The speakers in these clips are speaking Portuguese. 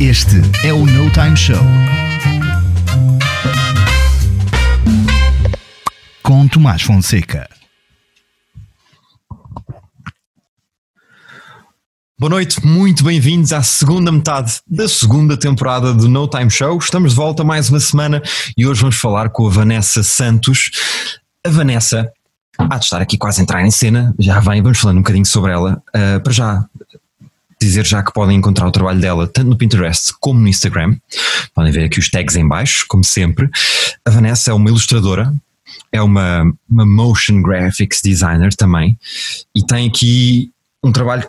Este é o No Time Show. Com Tomás Fonseca. Boa noite, muito bem-vindos à segunda metade da segunda temporada do No Time Show. Estamos de volta mais uma semana e hoje vamos falar com a Vanessa Santos. A Vanessa há de estar aqui quase a entrar em cena, já vem, vamos falando um bocadinho sobre ela. Uh, para já, dizer já que podem encontrar o trabalho dela tanto no Pinterest como no Instagram. Podem ver aqui os tags em baixo, como sempre. A Vanessa é uma ilustradora, é uma, uma motion graphics designer também e tem aqui um trabalho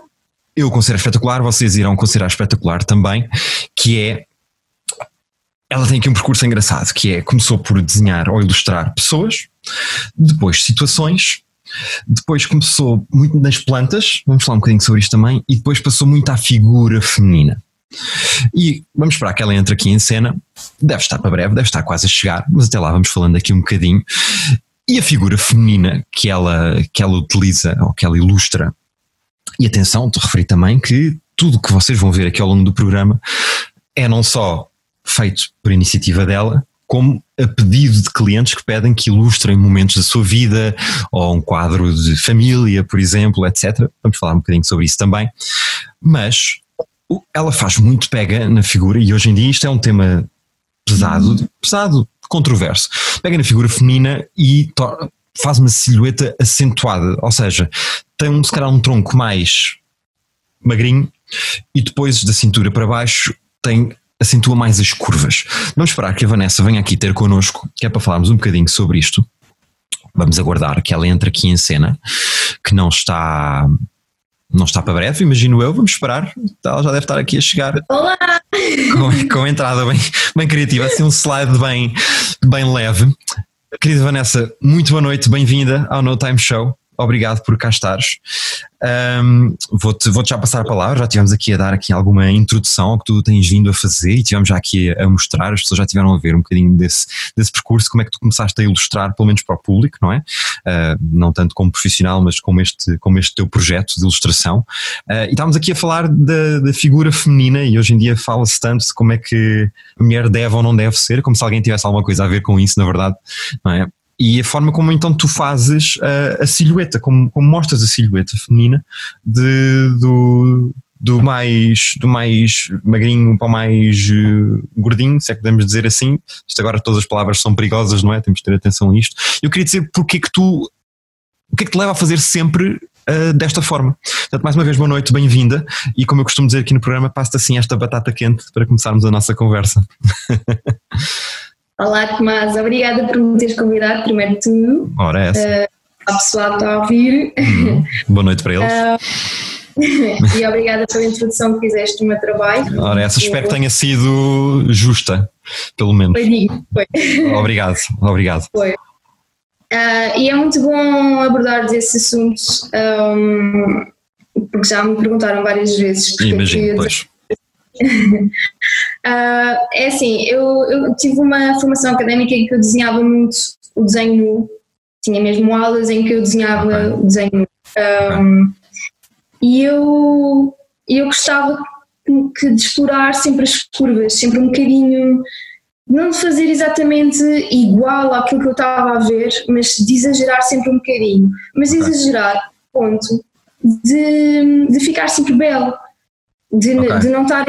eu considero espetacular, vocês irão considerar espetacular também, que é ela tem aqui um percurso engraçado, que é começou por desenhar ou ilustrar pessoas, depois situações, depois começou muito nas plantas, vamos falar um bocadinho sobre isto também, e depois passou muito à figura feminina. E vamos esperar que ela entre aqui em cena, deve estar para breve, deve estar quase a chegar, mas até lá vamos falando aqui um bocadinho. E a figura feminina que ela, que ela utiliza ou que ela ilustra, e atenção, te referi também que tudo que vocês vão ver aqui ao longo do programa é não só feito por iniciativa dela, como a pedido de clientes que pedem que ilustrem momentos da sua vida ou um quadro de família, por exemplo, etc. Vamos falar um bocadinho sobre isso também. Mas ela faz muito pega na figura e hoje em dia isto é um tema pesado, pesado, controverso. Pega na figura feminina e faz uma silhueta acentuada, ou seja, tem um, se calhar um tronco mais magrinho e depois da cintura para baixo tem acentua mais as curvas. Vamos esperar que a Vanessa venha aqui ter connosco, que é para falarmos um bocadinho sobre isto. Vamos aguardar que ela entre aqui em cena, que não está não está para breve, imagino eu, vamos esperar. Ela já deve estar aqui a chegar. Olá! Com, com a entrada bem, bem criativa, assim um slide bem, bem leve. Querida Vanessa, muito boa noite, bem-vinda ao No Time Show obrigado por cá estares. Um, Vou-te vou já passar a palavra, já tivemos aqui a dar aqui alguma introdução ao que tu tens vindo a fazer e tivemos já aqui a, a mostrar, as pessoas já tiveram a ver um bocadinho desse, desse percurso, como é que tu começaste a ilustrar, pelo menos para o público, não é? Uh, não tanto como profissional, mas como este, como este teu projeto de ilustração. Uh, e estávamos aqui a falar da, da figura feminina e hoje em dia fala-se tanto de como é que a mulher deve ou não deve ser, como se alguém tivesse alguma coisa a ver com isso, na verdade, não é? E a forma como então tu fazes a, a silhueta, como, como, mostras a silhueta feminina de, do, do mais, do mais magrinho para o mais uh, gordinho, se é que podemos dizer assim. Isto agora todas as palavras são perigosas, não é? Temos de ter atenção a isto. Eu queria dizer porque é que tu, o que é que te leva a fazer sempre uh, desta forma? Portanto, mais uma vez, boa noite, bem-vinda. E como eu costumo dizer aqui no programa, passo-te assim esta batata quente para começarmos a nossa conversa. Olá, Tomás, obrigada por me teres convidado, primeiro de tudo. Ora, é essa. Uh, ao pessoal que está a ouvir. Uhum. Boa noite para eles. Uh, e obrigada pela introdução que fizeste no meu trabalho. Ora, essa espero que tenha sido justa, pelo menos. Foi foi. Obrigado, obrigado. Foi. Uh, e é muito bom abordar esses assuntos, um, porque já me perguntaram várias vezes. Imagino, pois. Uh, é assim, eu, eu, tive uma formação académica em que eu desenhava muito o desenho tinha mesmo aulas em que eu desenhava okay. o desenho um, okay. e eu, eu gostava que de explorar sempre as curvas, sempre um bocadinho, não de fazer exatamente igual àquilo que eu estava a ver, mas de exagerar sempre um bocadinho, mas okay. exagerar, ponto, de, de ficar sempre belo, de, de não estar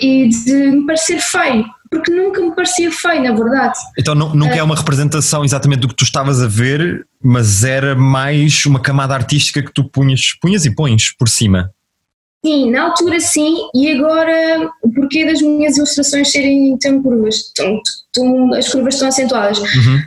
e de me parecer feio, porque nunca me parecia feio, na verdade. Então nunca é uma representação exatamente do que tu estavas a ver, mas era mais uma camada artística que tu punhas, punhas e pões por cima. Sim, na altura sim, e agora o porquê das minhas ilustrações serem tão curvas, tão, tão, as curvas estão acentuadas. Uhum.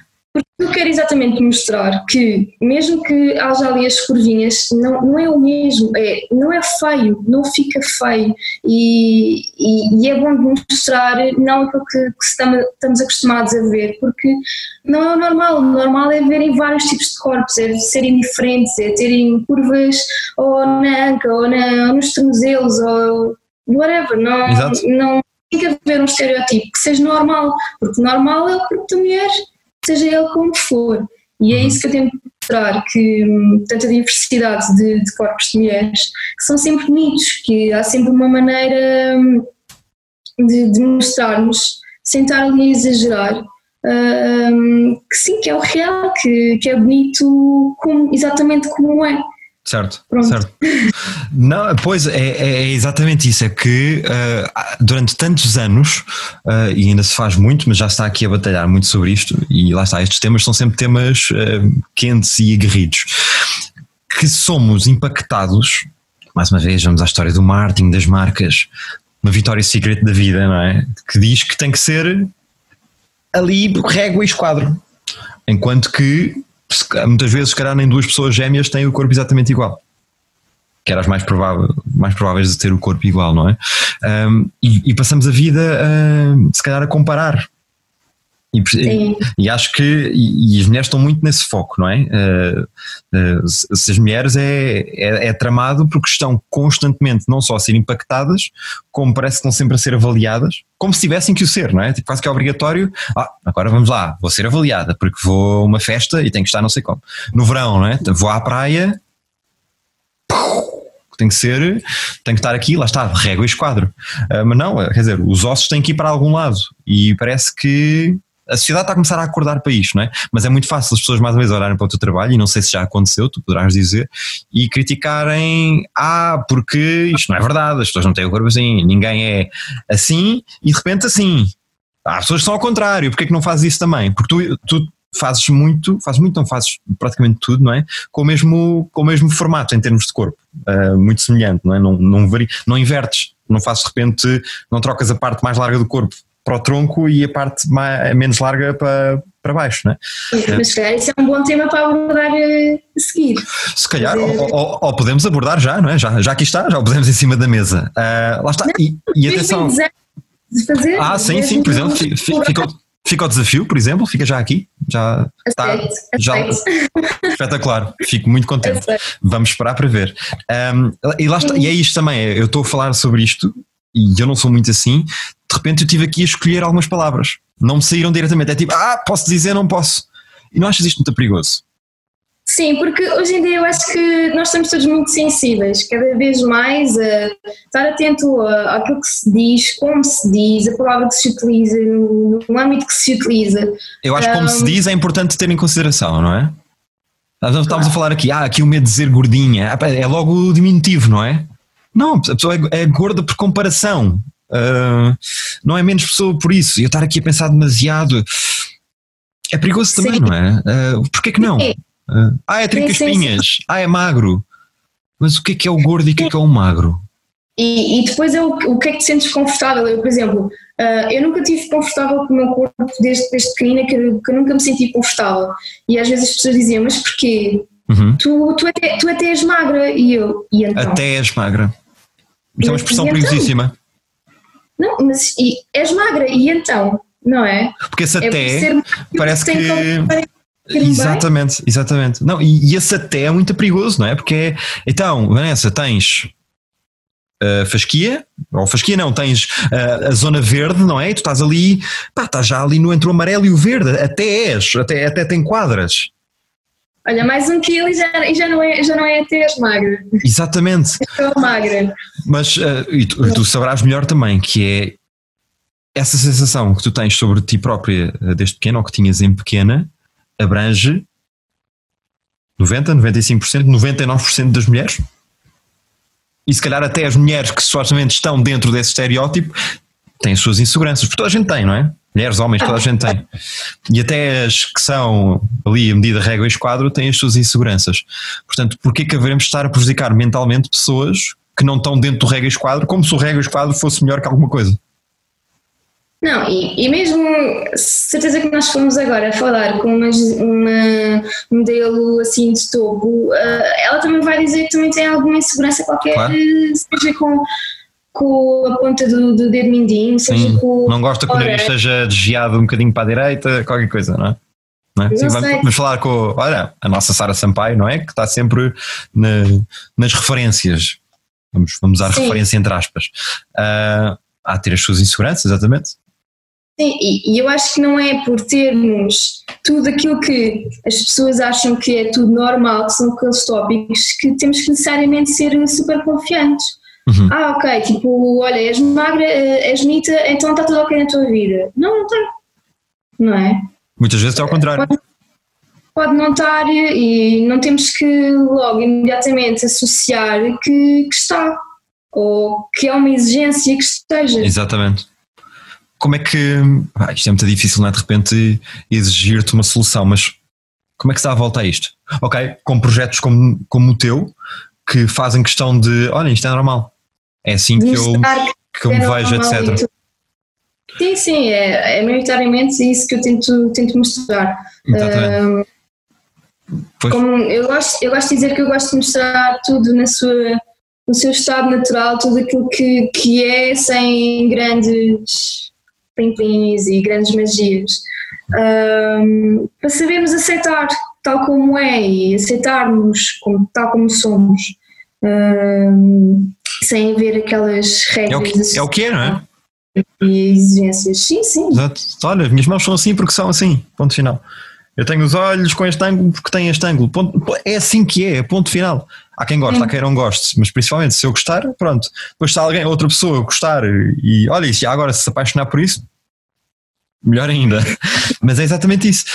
Eu quero exatamente mostrar que, mesmo que haja ali as curvinhas, não, não é o mesmo, é, não é feio, não fica feio. E, e, e é bom mostrar não aquilo que, que estamos acostumados a ver, porque não é o normal. O normal é verem vários tipos de corpos, é serem diferentes, é terem curvas ou na anca, ou, na, ou nos tornozelos, ou whatever. Não, não tem que haver um estereótipo que seja normal, porque normal é o corpo da mulher seja ele como for. E é isso que eu tento mostrar, que hum, tanta diversidade de, de, corpos de mulheres, que são sempre bonitos, que há sempre uma maneira hum, de, de mostrarmos, sem estar ali a exagerar, uh, que sim, que é o real, que, que é bonito como, exatamente como é. Certo, Pronto. certo. Não, pois é, é, é, exatamente isso. É que uh, durante tantos anos, uh, e ainda se faz muito, mas já está aqui a batalhar muito sobre isto, e lá está, estes temas são sempre temas uh, quentes e aguerridos, que somos impactados. Mais uma vez, vamos à história do marketing, das marcas, uma vitória secret da vida, não é? Que diz que tem que ser ali régua e esquadro. Enquanto que muitas vezes, se calhar, nem duas pessoas gêmeas têm o corpo exatamente igual. Que eram as mais, provável, mais prováveis de ter o corpo igual, não é? Um, e, e, passamos a vida, uh, se calhar, a comparar e, e, acho que e, e, as mulheres estão muito nesse foco, não é? Uh, uh, se as mulheres é, é, é, tramado porque estão constantemente não só a ser impactadas, como parece que estão sempre a ser avaliadas, como se tivessem que o ser, não é? Tipo, quase que é obrigatório. Ah, agora vamos lá, vou ser avaliada porque vou a uma festa e tenho que estar não sei como. No verão, não é? Vou à praia. Tem que ser, tem que estar aqui, lá está, régua e esquadro. Uh, mas não, quer dizer, os ossos têm que ir para algum lado e parece que a sociedade está a começar a acordar para isto, não é? Mas é muito fácil as pessoas mais uma vez olharem para o teu trabalho, e não sei se já aconteceu, tu poderás dizer, e criticarem, ah, porque isto não é verdade, as pessoas não têm o corpo assim, ninguém é assim, e de repente assim. Há pessoas que são ao contrário, porque é que não fazes isso também? Porque tu, tu fazes muito, fazes muito, não fazes praticamente tudo, não é? Com o mesmo, com o mesmo formato em termos de corpo, uh, muito semelhante, não é? Não, não, vari, não invertes, não fazes de repente, não trocas a parte mais larga do corpo para o tronco e a parte mais, menos larga para, para baixo, não é? Mas se calhar isso é um bom tema para abordar eh, a seguir. Se calhar, ou, ou, ou, podemos abordar já, não é? Já, já aqui está, já o podemos em cima da mesa. Uh, lá está. Não, e, e atenção. De fazer, ah, sim, sim, por exemplo, fica, fica o desafio, por exemplo, fica já aqui. Já está. Já, espetacular, fico muito contente. Vamos esperar para ver. Um, e, lá está, e é isto também, eu estou a falar sobre isto e eu não sou muito assim, de repente eu tive aqui a escolher algumas palavras. Não me saíram diretamente. É tipo, ah, posso dizer, não posso. E não achas isto muito perigoso? Sim, porque hoje em dia eu acho que nós estamos todos muito sensíveis, cada vez mais a estar atento àquilo que se diz, como se diz, a palavra que se utiliza, no, no âmbito que se utiliza. Eu acho que como um, se diz é importante ter em consideração, não é? Estávamos claro. a falar aqui, ah, aqui o medo de dizer gordinha, ah, é logo diminutivo, não é? Não, a pessoa é, é gorda por comparação. Uh, não é menos pessoa por isso. E eu estar aqui a pensar demasiado é perigoso também, sim. não é? Uh, Porquê que não? Uh, ah, é trinca espinhas. Ah, é magro. Mas o que é que é o gordo e o que é que é o magro? E, e depois é o, o que é que te sentes confortável? Eu, por exemplo, uh, eu nunca tive confortável com o meu corpo desde, desde pequenina, que, que eu nunca me senti confortável. E às vezes as pessoas diziam, mas porquê? Uhum. Tu, tu, até, tu até és magra. E eu, e então? Até és magra. Isso é uma expressão então? perigosíssima. Não, mas e, és magra, e então? Não é? Porque esse é até parece que. Exatamente, exatamente. Não, e, e, esse até é muito perigoso, não é? Porque é, então, Vanessa, tens uh, fasquia, ou fasquia não, tens uh, a zona verde, não é? E tu estás ali, pá, estás já ali no entre o amarelo e o verde, até és, até, até tem quadras. Olha, mais um quilo e já, e já, não, é, já não é até as magra. Exatamente. Estou magra. Mas uh, e tu, tu, saberás melhor também que é essa sensação que tu tens sobre ti própria eh, desde pequena ou que tinhas em pequena abrange 90, 95%, 99% das mulheres. E se calhar até as mulheres que supostamente estão dentro desse estereótipo têm as suas inseguranças, porque toda a gente tem, não é? Mulheres, homens, toda a gente tem. E até as que são ali a medida régua e esquadro têm as suas inseguranças. Portanto, porquê que havemos estar a prejudicar mentalmente pessoas que não estão dentro do régua e esquadro, como se o régua e esquadro fosse melhor que alguma coisa? Não, e, e mesmo certeza que nós fomos agora falar com uma, uma modelo assim de topo, uh, ela também vai dizer que também tem alguma insegurança qualquer, claro. seja com com a ponta do, do dedo mindinho, seja Sim, com. Não gosta que o nariz esteja desviado um bocadinho para a direita, qualquer coisa, não é? Não é? Sim, vamos, vamos, falar com olha, a nossa Sara Sampaio, não é? Que está sempre na, nas referências. Vamos, vamos usar Sim. referência entre aspas. Uh, a ter as suas inseguranças, exatamente. Sim, e, e eu acho que não é por termos tudo aquilo que as pessoas acham que é tudo normal, que são aqueles tópicos, que temos que necessariamente ser super confiantes Uhum. Ah, ok, tipo, olha, és magra, eh, és bonita, então está tudo ok na tua vida. Não, não está. Não é? Muitas vezes é ao contrário. Pode, pode não estar e não temos que logo imediatamente associar que, que está ou que é uma exigência que esteja. Exatamente. Como é que. Ah, isto é muito difícil, não é? De repente exigir-te uma solução, mas como é que se dá a volta a isto? Ok, com projetos como, como o teu, que fazem questão de, olha, isto é normal. É assim que eu, que eu me é vejo, etc. Sim, sim, é, é maioritariamente isso que eu tento, tento mostrar. Como eu, gosto, eu gosto de dizer que eu gosto de mostrar tudo na sua, no seu estado natural, tudo aquilo que, que é, sem grandes pimpinis e grandes magias. Para sabermos aceitar tal como é e aceitarmos como, tal como somos, um, sem haver aquelas regras. É o que é, o que é não é? E exigências, sim, sim. Exato. Olha, minhas mãos são assim porque são assim, ponto final. Eu tenho os olhos com este ângulo porque tem este ângulo. Ponto, é assim que é, ponto final. Há quem goste, há quem não goste, mas principalmente se eu gostar, pronto. Depois se alguém, outra pessoa gostar e olha, e agora se apaixonar por isso, melhor ainda. mas é exatamente isso.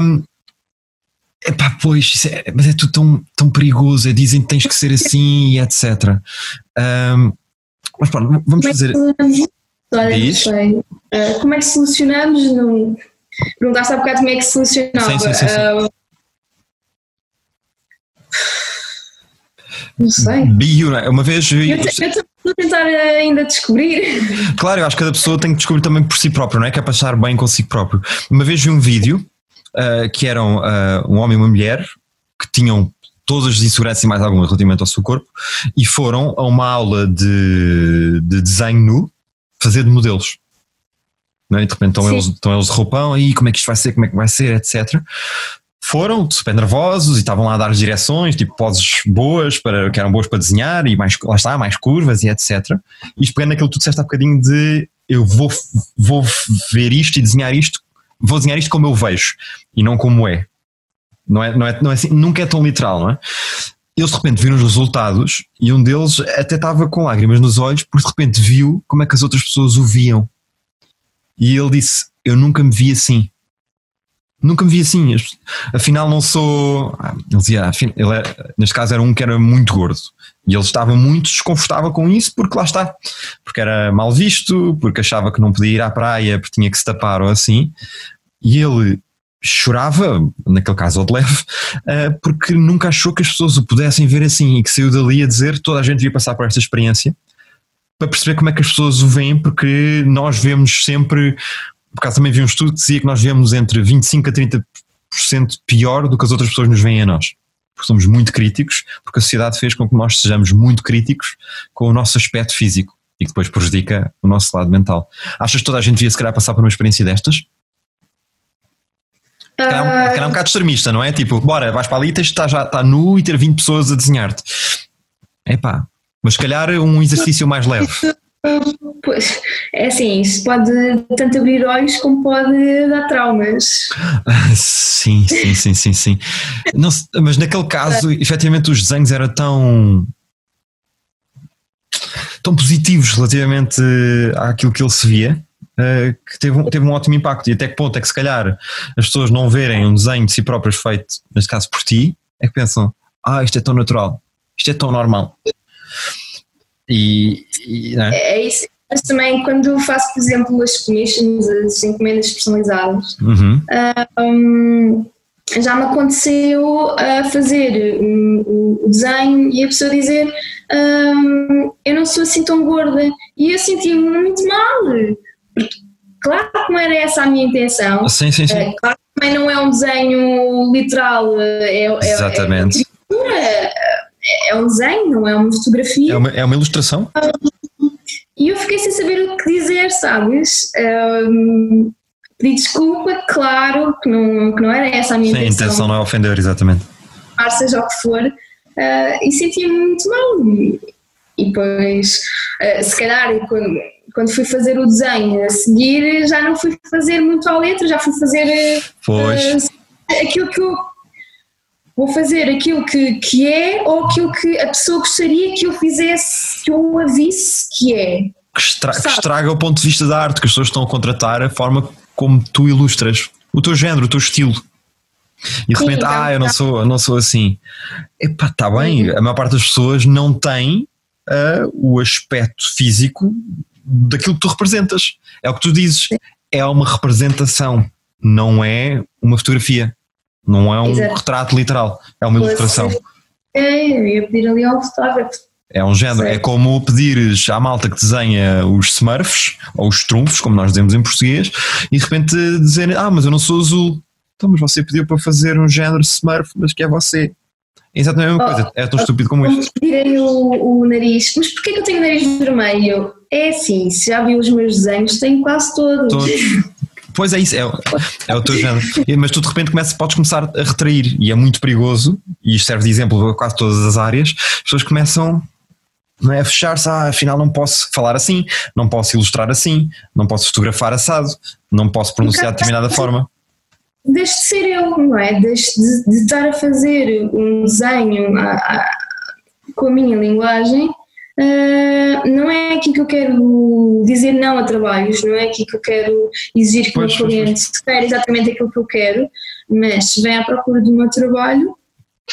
Um, Epá, pois, é, mas é tudo tão, tão perigoso. É, dizem que tens que ser assim e etc. Um, mas pronto, vamos como fazer. É Diz? Uh, como é que solucionamos? No... Perguntaste há bocado como é que solucionava. Sim, sim, sim, sim. Uh, não sei. Não é? Uma vez. Eu, eu estou a tentar ainda descobrir. Claro, eu acho que cada pessoa tem que descobrir também por si próprio, não é? Que é passar bem consigo próprio. Uma vez vi um vídeo uh, que eram uh, um homem e uma mulher que tinham todas as inseguranças e mais algumas relativamente ao seu corpo e foram a uma aula de, de desenho nu fazer de modelos. Não é? E de repente estão eles, estão eles de roupão, aí como é que isto vai ser, como é que vai ser, etc. Foram super nervosos e estavam lá a dar direções, tipo poses boas, para, que eram boas para desenhar e mais, lá está, mais curvas e etc. E pegando naquilo que tu disseste há bocadinho de eu vou, vou ver isto e desenhar isto, vou desenhar isto como eu vejo e não como é. Não é, não é, não é assim, nunca é tão literal, não é? Eles de repente viram os resultados e um deles até estava com lágrimas nos olhos porque de repente viu como é que as outras pessoas o viam. E ele disse: Eu nunca me vi assim. Nunca me vi assim. Afinal, não sou. Ah, ele dizia, ele é, neste caso era um que era muito gordo. E ele estava muito desconfortável com isso porque lá está. Porque era mal visto, porque achava que não podia ir à praia porque tinha que se tapar ou assim. E ele chorava, naquele caso ao de leve, eh, porque nunca achou que as pessoas o pudessem ver assim e que saiu dali a dizer toda a gente devia passar por esta experiência para perceber como é que as pessoas o veem, porque nós vemos sempre, por acaso também vi um estudo que dizia que nós vemos entre 25% a 30% pior do que as outras pessoas nos veem a nós. Porque somos muito críticos, porque a sociedade fez com que nós sejamos muito críticos com o nosso aspecto físico e que depois prejudica o nosso lado mental. Achas que toda a gente devia se calhar passar por uma experiência destas? Se calhar, um, se calhar um bocado extremista, não é? Tipo, bora, vais para ali e estar, já, estar nu e ter 20 pessoas a desenhar-te. Epá, mas se calhar um exercício mais leve. Pois, é assim, isso pode tanto abrir olhos como pode dar traumas. Sim, sim, sim, sim, sim. Não, mas naquele caso, efetivamente, os desenhos eram tão tão positivos relativamente àquilo que ele se via uh, que teve um, teve um ótimo impacto. E até que ponto é que se calhar as pessoas não verem um desenho de si próprias feito, neste caso por ti, é que pensam, ah, isto é tão natural, isto é tão normal. E, e é? é isso. Mas também quando faço, por exemplo, as commissions, as encomendas personalizadas, uhum. um, já me aconteceu a fazer o desenho e a pessoa dizer um, eu não sou assim tão gorda e eu senti-me muito mal claro que não era essa a minha intenção. Sim, sim, sim. Uh, claro que também não é um desenho literal. Eh, é, é, Exatamente. É, é, um desenho, não é uma fotografia. É uma, é uma ilustração. E eu fiquei sem saber o que dizer, sabes? Um, pedi desculpa, claro que não, que não era essa a minha Sim, intenção. a intenção não é ofender, exatamente. Seja o que for. Uh, e sentia-me muito mal. E, e depois, uh, se calhar, quando quando fui fazer o desenho a seguir, já não fui fazer muito à letra, já fui fazer uh, aquilo que eu vou fazer aquilo que, que é ou aquilo que a pessoa gostaria que eu fizesse, que eu a visse que é. Que, estra que estraga o ponto de vista da arte, que as pessoas estão a contratar a forma como tu ilustras, o teu género, o teu estilo. E de repente, ah, eu não sou, não sou assim. Epá, está bem, a maior parte das pessoas não tem uh, o aspecto físico daquilo que tu representas. É o que tu dizes. É uma representação, não é uma fotografia. Não é um Exato. retrato literal, é uma ilustração. É, eu ia pedir ali ao fotógrafo. É um género, é como pedires à malta que desenha os smurfs, ou os trunfos, como nós dizemos em português, e de repente dizer, ah, mas eu não sou azul. Então, mas você pediu para fazer um género smurf, mas que é você. É exatamente a mesma oh, coisa, é tão oh, estúpido como isto. Pedirem o, o nariz, mas porquê que eu tenho nariz vermelho? É assim, se já viu os meus desenhos, tenho quase todos. Todos. Pois é isso, é, é o teu género. Mas tu de repente começas, podes começar a retrair e é muito perigoso, e isto serve de exemplo a quase todas as áreas, as pessoas começam não é, a fechar-se, ah, afinal não posso falar assim, não posso ilustrar assim, não posso fotografar assado, não posso pronunciar de determinada forma. Deixe de ser eu, não é? Deixe de, de estar a fazer um desenho a, a, com a minha linguagem Uh, não é aqui que eu quero dizer não a trabalhos, não é aqui que eu quero exigir que o meu cliente espere exatamente aquilo que eu quero, mas vem à procura do meu trabalho,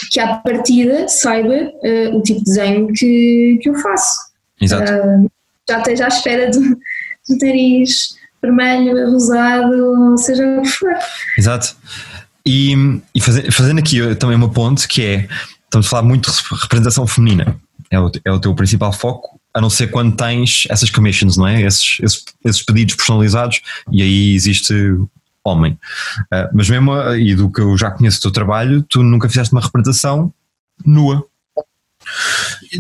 que à partida saiba uh, o tipo de desenho que, que eu faço. Exato. Uh, já esteja à espera do, do nariz vermelho, rosado, seja o que for. Exato. E, e fazendo aqui também uma ponte que é, estamos a falar muito de representação feminina é o, é o teu principal foco, a não ser quando tens essas commissions, não é? Esses, esses, esses pedidos personalizados e aí existe homem. Uh, mas mesmo, e do que eu já conheço o teu trabalho, tu nunca fizeste uma representação nua.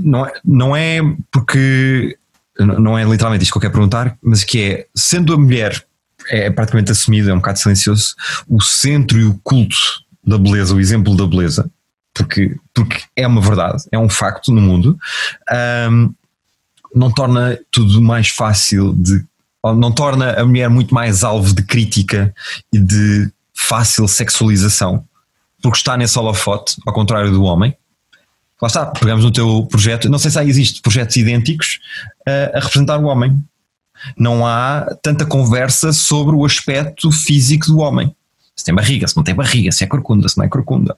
Não é, não é porque, não é literalmente isto que eu quero perguntar, mas que é, sendo a mulher é praticamente assumido, é um bocado silencioso, o centro e o culto da beleza, o exemplo da beleza, porque, porque é uma verdade, é um facto no mundo, um, não torna tudo mais fácil de. não torna a mulher muito mais alvo de crítica e de fácil sexualização, porque está nesse holofote, ao contrário do homem. Lá está, pegamos no teu projeto, não sei se existem projetos idênticos uh, a representar o homem. Não há tanta conversa sobre o aspecto físico do homem. Se tem barriga, se não tem barriga, se é corcunda, se não é corcunda.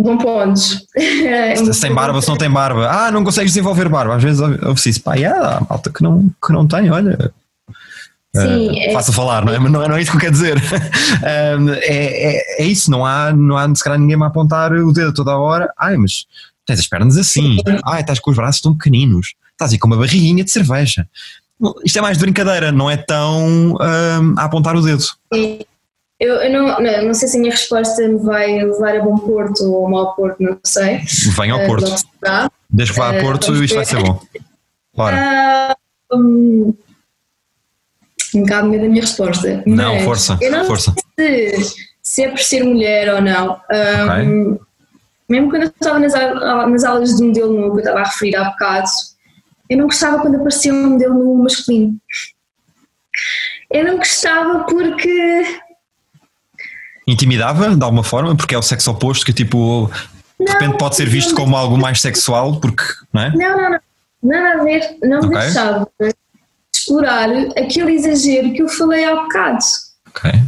Bom ponto. Se tem barba, se não tem barba. Ah, não consegues desenvolver barba. Às vezes ouve-se isso. Pá, yeah, malta que não, que não tem, olha. Sim, uh, é, fácil falar, não é? Mas não, é, não é isso que eu quero dizer. é, é, é, isso, não há, não há se calhar ninguém a apontar o dedo toda a hora. Ai, mas tens as pernas assim. Ai, estás com os braços tão pequeninos. Estás aí com uma barriguinha de cerveja. Isto é mais de brincadeira, não é tão uh, a apontar o dedo. Sim. Eu, eu não, não, não, sei se a minha resposta me vai levar a bom porto ou a mau porto, não sei. Venha ao uh, Porto. Desde que vá a Porto, uh, isto vai ser bom. Bora. Uh, um, um bocado medo da minha resposta. Não, força. Eu não força. sei se, se é por ser mulher ou não. Um, okay. Mesmo quando eu estava nas, nas aulas de modelo nu, que eu estava a referir há bocado, eu não gostava quando aparecia um modelo nu masculino. Eu não gostava porque intimidava de alguma forma, porque é o sexo oposto que tipo de não, repente pode ser visto como algo mais sexual, porque não é? Não, não, não. Nada a ver, não okay. deixava de explorar aquele exagero que eu falei há bocado. Ok. okay.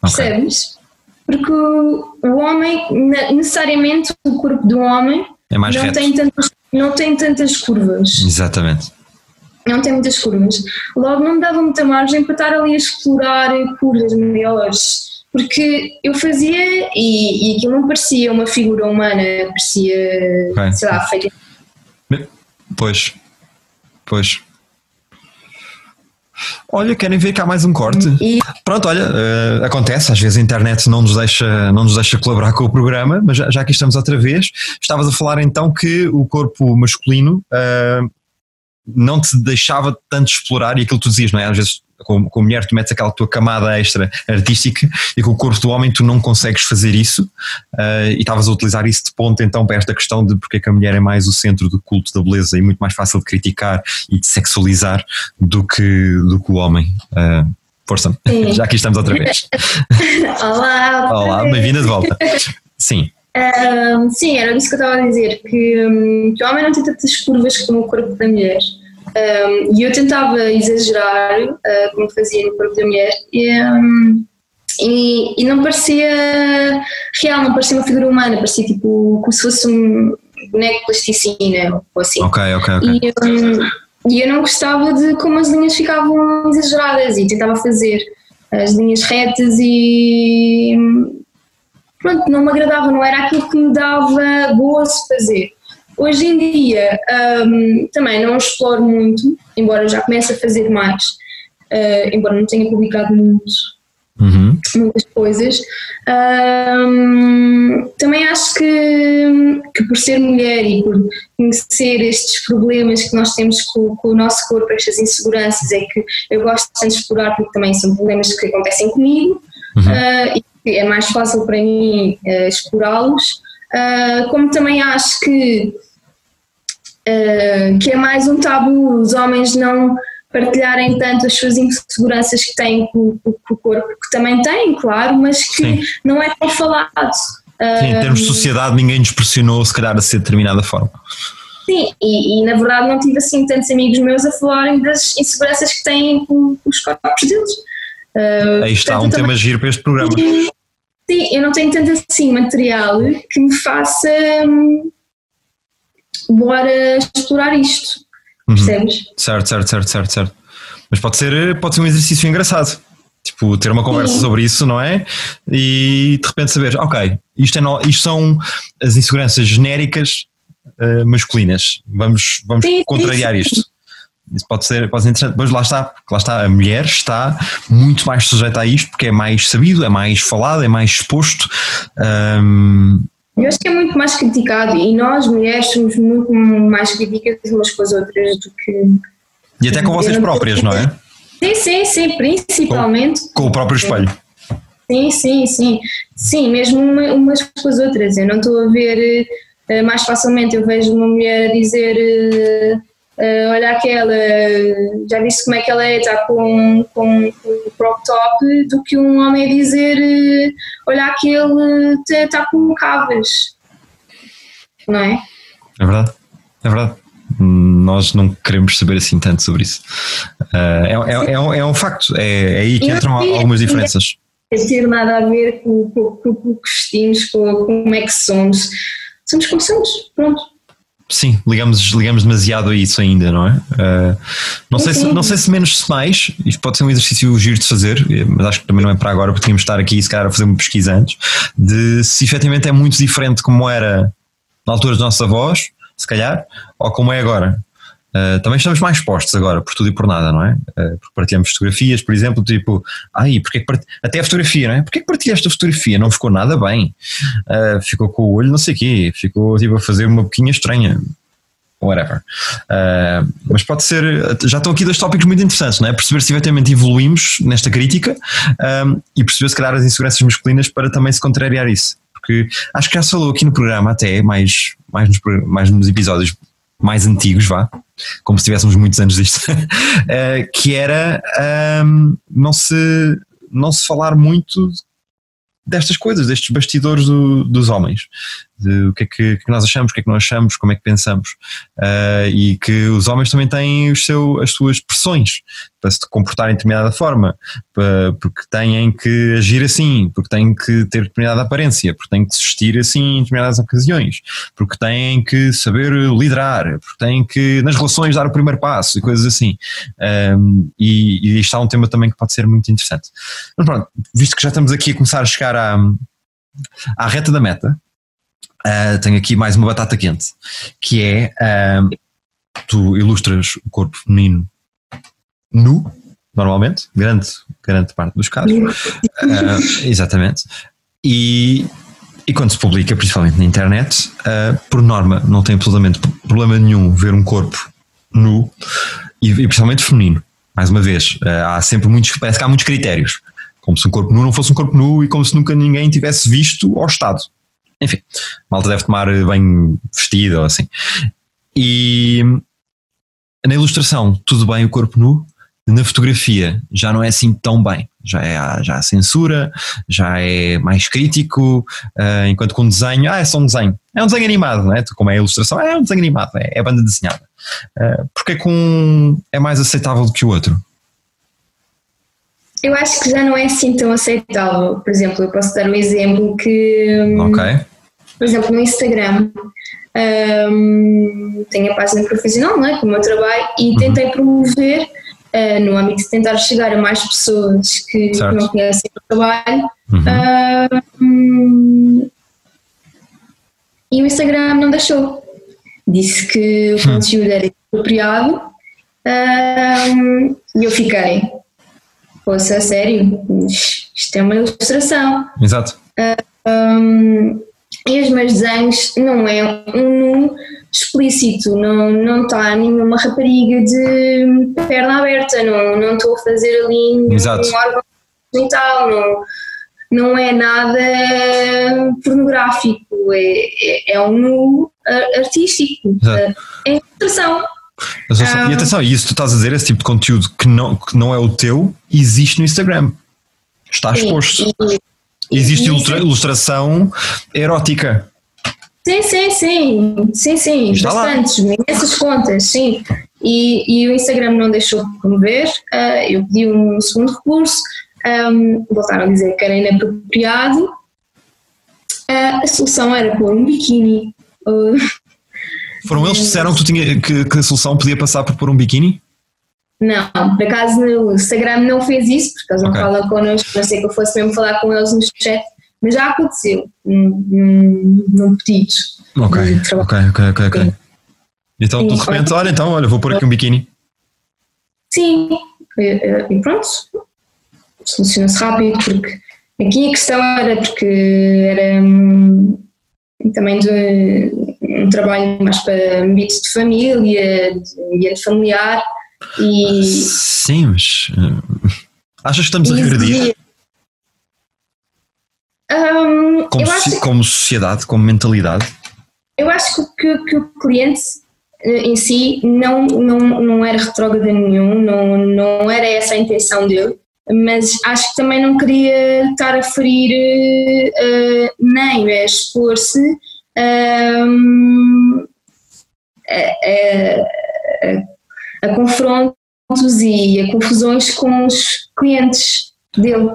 Percebes? Porque o homem, necessariamente o corpo do homem é não, reto. tem tantas, não tem tantas curvas. Exatamente não tem muitas curvas. Logo, não me dava muita margem para estar ali a explorar curvas maiores. Porque eu fazia e, e aquilo não parecia uma figura humana, parecia, okay. sei lá, feita. Pois, pois. Olha, querem ver que há mais um corte? E... Pronto, olha, uh, acontece, às vezes a internet não nos deixa, não nos deixa colaborar com o programa, mas já, já aqui estamos outra vez. Estavas a falar então que o corpo masculino uh, não te deixava tanto explorar e aquilo que tu dizias, não é? Às vezes com, com a mulher tu metes aquela tua camada extra artística e com o corpo do homem tu não consegues fazer isso uh, e estavas a utilizar isso de ponto então para esta questão de porque é que a mulher é mais o centro do culto da beleza e muito mais fácil de criticar e de sexualizar do que, do que o homem. Uh, força, já aqui estamos outra vez. Olá! Olá, bem-vinda de volta. Sim. Um, sim, era isso que eu estava a dizer, que, um, que o homem não tem tantas curvas como o corpo da mulher. Um, e eu tentava exagerar, uh, como fazia no corpo da mulher, e, e, e, não parecia real, não parecia uma figura humana, parecia tipo como se fosse um boneco de plasticina ou assim. Ok, ok, ok. E, e eu não gostava de como as linhas ficavam exageradas e tentava fazer as linhas retas e pronto, não me agradava, não era aquilo que me dava gozo fazer. Hoje em dia um, também não exploro muito, embora já comece a fazer mais, uh, embora não tenha publicado muito, uhum. muitas coisas. Um, também acho que, que por ser mulher e por conhecer estes problemas que nós temos com, com o nosso corpo, estas inseguranças, é que eu gosto de explorar porque também são problemas que acontecem comigo uhum. uh, e é mais fácil para mim uh, explorá-los. Uh, como também acho que, uh, que é mais um tabu os homens não partilharem tanto as suas inseguranças que têm com, com, com o corpo, que também têm, claro, mas que Sim. não é tão falado. Sim, em termos de sociedade, ninguém nos pressionou, se calhar, a ser de determinada forma. Sim, e, e, na verdade não tive assim tantos amigos meus a falarem das inseguranças que têm com, os corpos deles. Uh, Aí está portanto, um tema giro para este programa. Sim, eu não tenho tanto assim material que me faça hum, bora explorar isto. Uhum. Percebes? Certo, certo, certo, certo, certo. Mas pode ser, pode ser um exercício engraçado. Tipo, ter uma conversa sim. sobre isso, não é? E de repente saber, ok, isto, é no, isto são as inseguranças genéricas uh, masculinas. Vamos, vamos sim, contrariar isto. Isso pode ser, pode ser interessante. Mas lá está, porque lá está, a mulher está muito mais sujeita a isto porque é mais sabido, é mais falado, é mais exposto. Um... Eu acho que é muito mais criticado e nós, mulheres, somos muito mais críticas umas com as outras do que. E até com vocês próprias, não é? Sim, sim, sim, principalmente. Com, com o próprio espelho. Sim, sim, sim. Sim, mesmo umas com as outras. Eu não estou a ver eh, mais facilmente, eu vejo uma mulher dizer eh, Uh, olha aquela, já viste como é que ela é, está com, com, com o crop top, do que um homem dizer, uh, olha aquele, está com cabas, não é? É verdade, é verdade. Nós não queremos saber assim tanto sobre isso. Uh, é, é, é, um, é um facto, é, é aí que entram algumas diferenças. Não tem nada a ver com, o que vestimos, com como é que somos. Somos como somos, pronto. Sim, ligamos, ligamos demasiado a isso ainda, não é? Uh, não, sei se, não sei se menos se mais, isto pode ser um exercício giro de fazer, mas acho que também não é para agora, porque tínhamos de estar aqui se calhar a fazer uma pesquisa antes, de se efetivamente é muito diferente como era na altura dos nossos avós, se calhar, ou como é agora. Uh, também estamos mais expostos agora, por tudo e por nada, não é? Uh, porque partilhamos fotografias, por exemplo, tipo, ai, porque part... até a fotografia, não é? Porquê que partilhaste a fotografia? Não ficou nada bem, uh, ficou com o olho não sei o quê, ficou tipo a fazer uma boquinha estranha, whatever. mas pode ser, já estão aqui dois tópicos muito interessantes, não é? Perceber se efetivamente evoluímos nesta crítica e perceber se calhar as inseguranças masculinas para também se contrariar isso. Porque acho que já se falou aqui no programa, até mais, mais, nos, mais nos episódios mais antigos, vá, como se tivéssemos muitos anos disto, uh, que era um, não, se, não se falar muito destas coisas, destes bastidores do, dos homens, de o que é que, que, nós achamos, o que é que nós achamos, como é que pensamos, uh, e que os homens também têm os seu, as suas pressões para se comportarem de determinada forma, para, porque têm que agir assim, porque têm que ter determinada aparência, porque têm que se vestir assim em determinadas ocasiões, porque têm que saber liderar, porque têm que nas relações dar o primeiro passo e coisas assim. Um, e, e isto é um tema também que pode ser muito interessante. Mas pronto, visto que já estamos aqui a começar a chegar à, à reta da meta, uh, tenho aqui mais uma batata quente, que é uh, tu ilustras o corpo feminino nu, normalmente, grande, grande parte dos casos. Uh, exatamente. E, e quando se publica, principalmente na internet, por norma, não tem absolutamente problema nenhum ver um corpo nu e, e principalmente feminino. Mais uma vez, há sempre muitos, parece que há muitos critérios. Como se um corpo nu não fosse um corpo nu e como se nunca ninguém tivesse visto ao estado. Enfim, malta deve tomar bem vestido ou assim. E na ilustração, tudo bem o corpo nu, na fotografia já não é assim tão bem. Já é já há censura, já é mais crítico, uh, enquanto com desenho, ah, é só um desenho. É um desenho animado, não é? Como é a ilustração, é um desenho animado, é, é banda desenhada. Uh, porque é, é mais aceitável do que o outro? Eu acho que já não é assim tão aceitável. Por exemplo, eu posso dar um exemplo que. Hum, ok. Por exemplo, no Instagram um, tenho a página profissional, não é? Com o meu trabalho, e uhum. tentei promover uh, no âmbito de tentar chegar a mais pessoas que, que não conhecem o trabalho. Uhum. Uh, e o Instagram não deixou. Disse que o hum. conteúdo era apropriado e eu fiquei. Poxa, sério, isto é uma ilustração. Exato. Um, e os meus desenhos não é um nu explícito, não, não está nenhuma rapariga de perna aberta, não, não estou a fazer ali nenhum órgão genital, não, não é nada pornográfico, é, é, é um nu artístico, Exato. é ilustração. E atenção, e isso tu estás a dizer, esse tipo de conteúdo que não, que não é o teu, existe no Instagram. Está exposto. E, Existe ilustração erótica. Sim, sim, sim. Sim, sim. Está bastantes, imensas contas, sim. E, e, o Instagram não deixou promover. Uh, eu pedi um segundo recurso. Um, voltaram a dizer que era inapropriado. Uh, a solução era pôr um biquíni. Uh, Foram eles que disseram que, tu tinha, que, que a solução podia passar por pôr um biquíni? Não, por acaso o Instagram não fez isso, porque eles não okay. falam connosco, não sei que eu fosse mesmo falar com eles no chat, mas já aconteceu num, num pedido. Ok, ok, ok. Então, de repente, olha, então, olha, vou pôr aqui um biquíni. Sim, e pronto, soluciona-se rápido, porque aqui a questão era porque era hum, também de um trabalho mais para âmbito de família, de ambiente familiar, e... Sim, mas uh, achas que estamos a regredir? Um, como, que, como, sociedade, como mentalidade? Eu acho que, que, o cliente uh, em si não, não, não era retrógrado nenhum, não, não era essa a intenção dele, mas acho que também não queria estar a ferir uh, nem a expor-se um, a, a confrontos e a confusões com os clientes dele,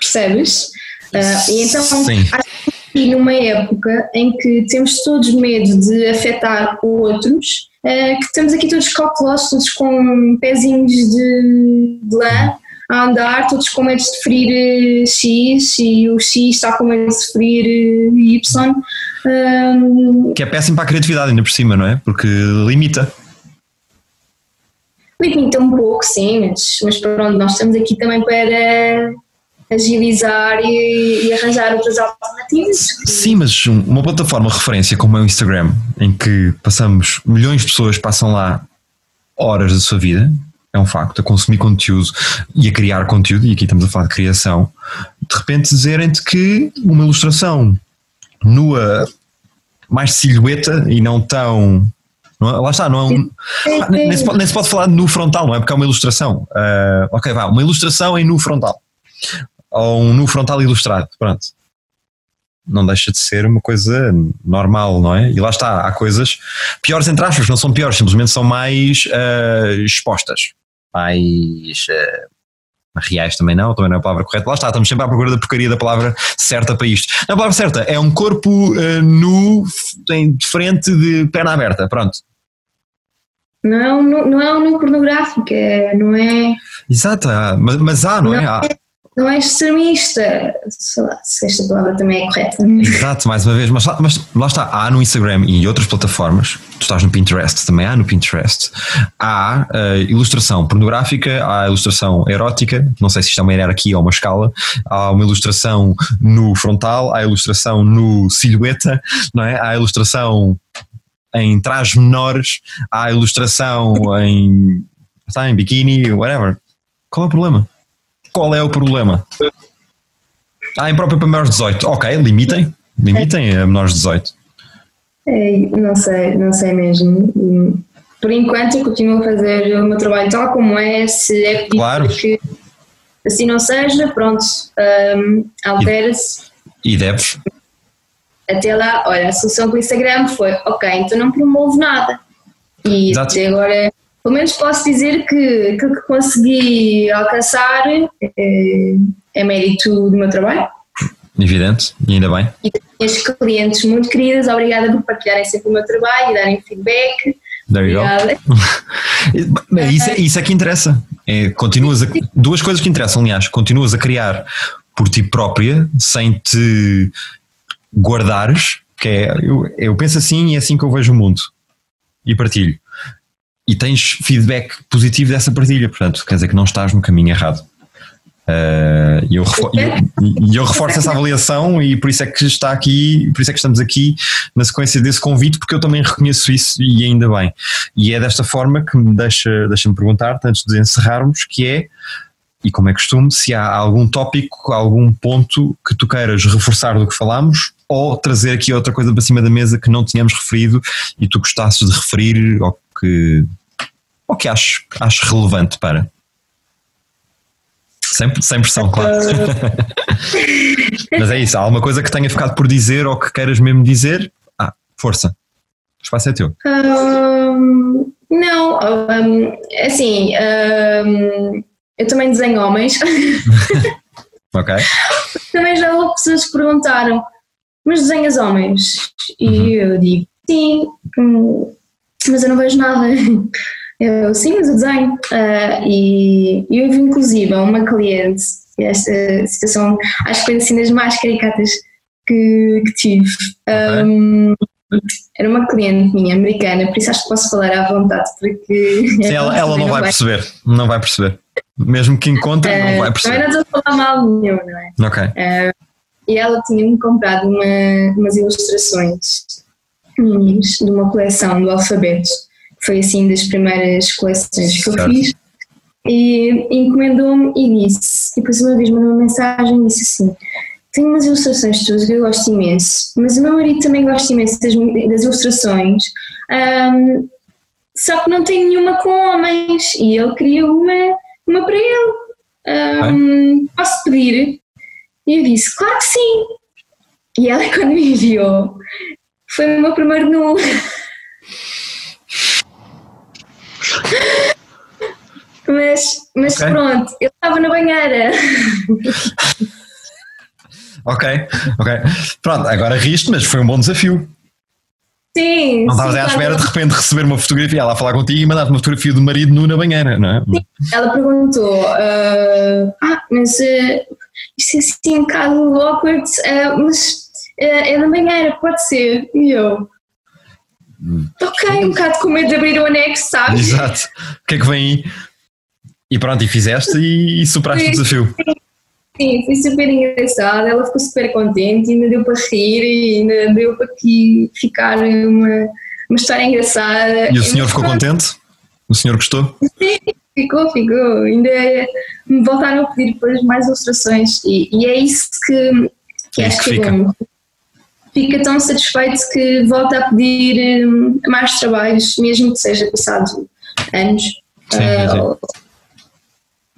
percebes? Uh, e então Sim. acho que numa época em que temos todos medo de afetar outros, uh, que estamos aqui todos cautelosos, todos com pezinhos de, de lã a andar, todos com medo de ferir uh, X e o X está com medo de ferir uh, Y. que é péssimo para a criatividade ainda por cima, não é? Porque limita. Limita um pouco, sim, mas, mas pronto, nós estamos aqui também para agilizar e, e, arranjar outras alternativas. Sim, mas uma plataforma de referência como é o Instagram, em que passamos, milhões de pessoas passam lá horas da sua vida, é um facto, a consumir conteúdo e a criar conteúdo, e aqui estamos a falar de criação, de repente dizerem-te que uma ilustração nua, mais silhueta e não tão não, é? lá está, não é um. Ah, nem, se pode, nem, se pode, falar nu frontal, não é? Porque é uma ilustração. Uh, ok, vá, uma ilustração em nu frontal. Ou um nu frontal ilustrado, pronto. Não deixa de ser uma coisa normal, não é? E lá está, há coisas piores entre aspas, não são piores, simplesmente são mais uh, expostas. Mais. Uh, reais também não, também não é a palavra correta. Lá está, estamos sempre à procura da porcaria da palavra certa para isto. Não, a palavra certa é um corpo uh, nu, em, de frente de perna aberta, pronto. Não, não, não é um nu pornográfico, é, não é. Exato, mas, mas há, não, é? não é? Há. Não é extremista, sei lá se esta palavra também é correta. Exato, mais uma vez, mas, mas lá está, há no Instagram e em outras plataformas, tu estás no Pinterest, também há no Pinterest, há uh, ilustração pornográfica, há ilustração erótica, não sei se isto é uma hierarquia ou uma escala, há uma ilustração no frontal, há ilustração no silhueta, não é? há ilustração em trajes menores, há ilustração em, está, em biquíni, whatever. Qual é o problema? Qual é o problema? Ah, em próprio para menores de 18. Ok, limitem. Limitem a menores de 18. É, não sei, não sei mesmo. por enquanto eu continuo a fazer o meu trabalho tal como é, se é pedido Claro. que assim não seja, pronto, hum, altera-se. E deves. Até lá, olha, a solução com o Instagram foi, ok, então não promovo nada. E Exato. até agora, pelo menos posso dizer que aquilo que consegui alcançar é, é mérito do meu trabalho. Evidente, e ainda bem. E minhas clientes muito queridas, obrigada por partilharem sempre o meu trabalho e darem feedback. There you go. Obrigada. É Isso, é- isso é que interessa. É, continuas a- duas coisas que interessam, aliás. Continuas a criar por ti própria, sem te guardares, que é, eu, eu penso assim e é assim que eu vejo o mundo. E partilho. E tens feedback positivo dessa partilha, portanto, quer dizer que não estás no caminho errado. Uh, e eu, eu- eu reforço essa avaliação e por isso é que está aqui, por isso é que estamos aqui na sequência desse convite, porque eu também reconheço isso e ainda bem. E é desta forma que me deixa, deixa-me perguntar, antes de encerrarmos, que é, e como é costume, se há algum tópico, algum ponto que tu queiras reforçar do que falámos ou trazer aqui outra coisa para cima da mesa que não tínhamos referido e tu gostasses de referir ou que, ou que aches, aches relevante para. Sem, sem pressão, claro. Mas é isso, há alguma coisa que tenha ficado por dizer ou que queiras mesmo dizer? Ah, força. O espaço é teu. Hum, não, hum, assim, hum, eu também desenho homens. Ok? também já houve pessoas que perguntaram, mas desenhas homens? E Uhum. eu digo, sim, mas eu não vejo nada. Eu, sim, mas eu desenho. Ah, e eu vi inclusive a uma cliente, esta situação acho que foi assim das mais caricatas que, que tive. Hum, era uma cliente minha, americana, por isso acho que posso falar à vontade, porque. Sim, ela, ela não vai perceber. Não vai perceber. Mesmo que encontre, não vai perceber. não estou a falar mal nenhum, não é? Ok. e ela tinha-me comprado uma- umas ilustrações minhas de uma coleção do alfabeto, foi assim das primeiras coleções que eu fiz, e encomendou-me e disse, e depois uma vez mandou uma mensagem e disse assim, tenho umas ilustrações tuas que eu gosto imenso, mas o meu marido também gosta imenso das, das ilustrações, ahm, só que não tem nenhuma com homens, e ele queria uma, uma para ele. Ahm, Posso pedir? E eu disse, claro que sim. E ela, quando me enviou, foi o meu primeiro nu. mas mas Ok. pronto, ele estava na banheira. Ok, ok. Pronto, agora riste, mas foi um bom desafio. Sim. Não estavas sim, à espera de repente receber uma fotografia, ela a falar contigo e mandar-te uma fotografia do marido nu na banheira, não é? Ela perguntou: ah, ah, mas ah, isto é assim um bocado awkward, ah, mas ah, é na pode ser. E eu. Ok, um bocado com medo de abrir o anexo, sabes? Exato. O que é que vem aí? E pronto, e fizeste e, e superaste o desafio. Sim, foi super engraçado, ela ficou super contente, ainda deu para rir e ainda deu para aqui ficar uma, uma história engraçada. E o senhor ficou contente? O senhor gostou? Sim, ficou, ficou. Ainda me voltaram a pedir depois mais ilustrações e, e é isso que, que É acho que que é bom. Fica tão satisfeito que volta a pedir hum, mais trabalhos, mesmo que seja passado anos. Sim, Ah,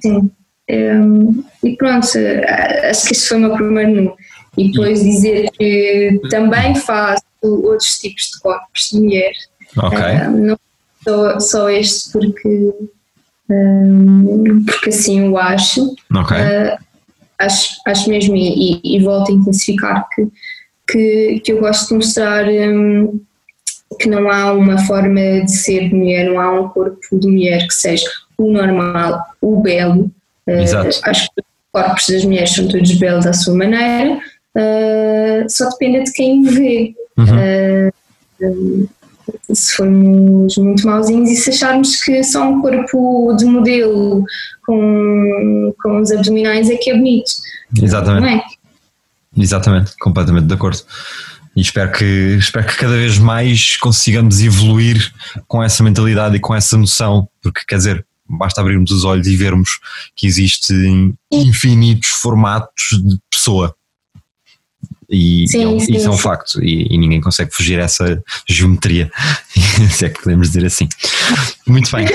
sim. sim. Hum, e pronto, ah, acho que este foi o meu primeiro nu. E depois dizer que também faço outros tipos de corpos de mulher. Ok. Ah, não só, só este porque, hum, porque assim o acho. Ok. Ah, acho, acho mesmo e, e, e volto a intensificar que, que, que eu gosto de mostrar hum, que não há uma forma de ser de mulher, não há um corpo de mulher que seja o normal, o belo. Ah, Exato. acho que os corpos das mulheres são todos belos à sua maneira, ah, só depende de quem o vê. Uhum. Se formos muito mauzinhos e se acharmos que só um corpo de modelo com, com os abdominais é que é bonito, Exatamente. não é? Exatamente, completamente de acordo. E espero que, espero que cada vez mais consigamos evoluir com essa mentalidade e com essa noção, porque quer dizer, basta abrirmos os olhos e vermos que existem infinitos formatos de pessoa. E, Sim, e sim, isso é um facto, e, e ninguém consegue fugir a essa geometria, se é que podemos dizer assim. Muito bem.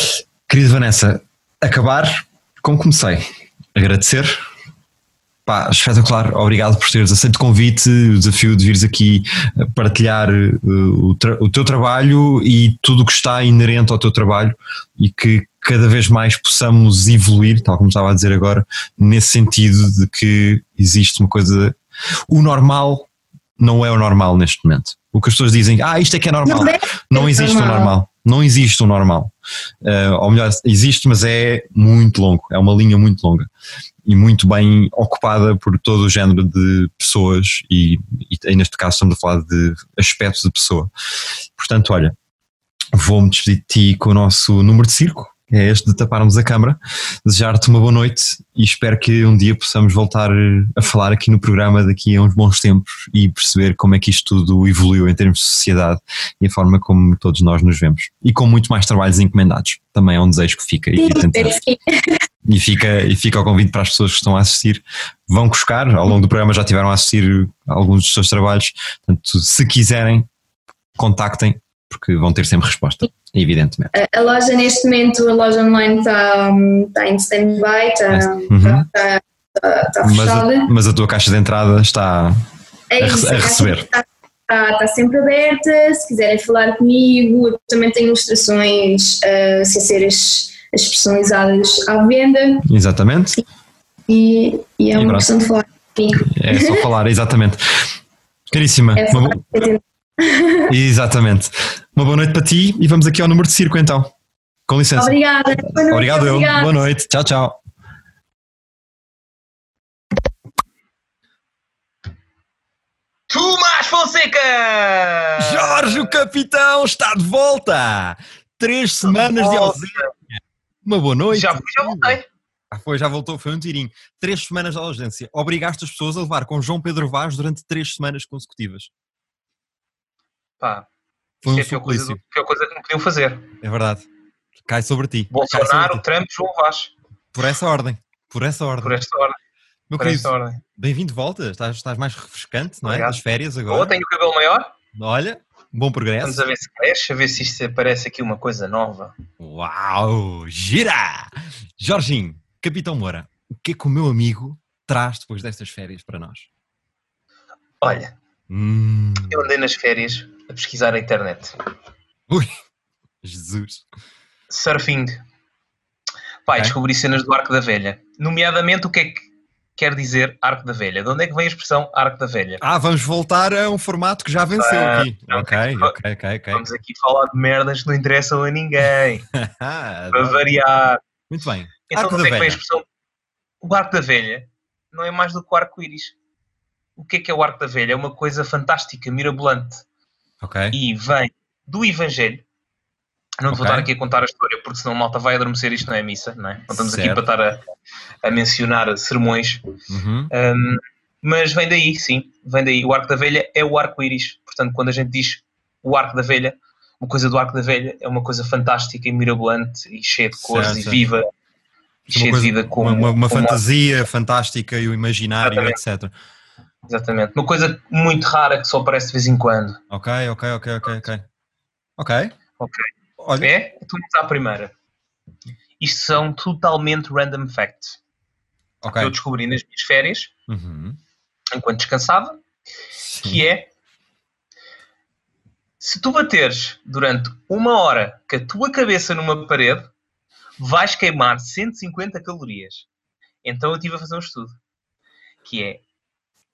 Querida Vanessa, acabar como comecei. Agradecer. Pá, espetacular, obrigado por teres aceito o convite, o desafio de vires aqui eh, partilhar eh, o, tra- o teu trabalho e tudo o que está inerente ao teu trabalho e que cada vez mais possamos evoluir, tal como estava a dizer agora, nesse sentido de que existe uma coisa. O normal não é o normal neste momento. O que as pessoas dizem, ah, isto é que é normal. Não deve Não ser existe o normal. Não existe o normal. Eh, ou melhor, existe, mas é muito longo. É uma linha muito longa e muito bem ocupada por todo o género de pessoas e, e neste caso estamos a falar de aspectos de pessoa. Portanto, olha, vou-me despedir de ti com o nosso número de circo, é este de taparmos a câmara, desejar-te uma boa noite e espero que um dia possamos voltar a falar aqui no programa daqui a uns bons tempos e perceber como é que isto tudo evoluiu em termos de sociedade e a forma como todos nós nos vemos. E com muito mais trabalhos encomendados. Também é um desejo que fica e, e fica, e fica o convite para as pessoas que estão a assistir. Vão buscar, ao longo do programa já tiveram a assistir alguns dos seus trabalhos. Portanto, se quiserem, contactem, porque vão ter sempre resposta, evidentemente. A- A loja, neste momento, a loja online está está em stand-by, está Uhum. está- está- está Mas fechada. a, mas a tua caixa de entrada está. É a isso, rece- a receber. Está, sempre aberta. Se quiserem falar comigo, eu também tenho ilustrações uh, sem ser as, as personalizadas à venda Exatamente. e, e é E uma pronto. questão de falar comigo. É só falar, exatamente. Caríssima. É uma bo- com Exatamente. Uma boa noite para ti e vamos aqui ao número de circo então. Com licença. Obrigada. Boa noite, Obrigado, eu. obrigada. Boa noite. Tchau, tchau. Tomás Fonseca! Jorge, o capitão, está de volta! Três semanas de ausência. Uma boa noite. Já, já voltei. Ah, foi, já voltou, foi um tirinho. Três semanas de ausência. Obrigaste as pessoas a levar com João Pedro Vaz durante três semanas consecutivas. Pá, Foi um é pior coisa, pior coisa que me podiam fazer. É verdade. Cai sobre ti. Bolsonaro, sobre ti. Trump, João Vaz. Por essa ordem. Por essa ordem. Por esta ordem. Meu Por querido, bem-vindo de volta. Estás, estás mais refrescante, não é? Obrigado. Das férias Boa, agora. tenho o cabelo maior. Olha, bom Vamos progresso. a ver se cresce, a ver se isto aparece aqui uma coisa nova. Uau! Gira! Jorginho, Capitão Moura, o que é que o meu amigo traz depois destas férias para nós? Olha, Hum, eu andei nas férias a pesquisar a internet. ui, Jesus. Surfing. Pai, descobri cenas do Arco da Velha. Nomeadamente, o que é que quer dizer Arco da Velha? De onde é que vem a expressão Arco da Velha? Ah, vamos voltar a um formato que já venceu Ah, aqui. Ok, ok, ok, ok. Vamos aqui falar de merdas que não interessam a ninguém. Para variar. Muito bem. Então, Arco onde é que vem a expressão? O Arco da Velha não é mais do que o arco-íris. O que é que é o Arco da Velha? É uma coisa fantástica, mirabolante. Ok. E vem do Evangelho. Não te vou estar aqui a contar a história, porque senão a malta vai adormecer. Isto não é missa, não é? Não estamos aqui Certo. para estar a, a mencionar sermões. Uhum. Um, mas vem daí, sim. Vem daí. O Arco da Velha é o arco-íris. Portanto, quando a gente diz o Arco da Velha, uma coisa do Arco da Velha é uma coisa fantástica e mirabolante e cheia de cores Certo, e certo. viva. E Uma, cheia coisa- de vida como, uma, uma- uma como fantasia fantástica e o imaginário, Exatamente. etc. Exatamente. Uma coisa muito rara que só aparece de vez em quando. Ok, ok, ok, ok, ok. Ok. Ok. Olha, É? Então vamos à primeira. Isto são totalmente random facts. que eu descobri nas minhas férias, Uhum. enquanto descansava, Sim. que é se tu bateres durante uma hora com a tua cabeça numa parede, vais queimar 150 calorias. Então eu estive a fazer um estudo, que é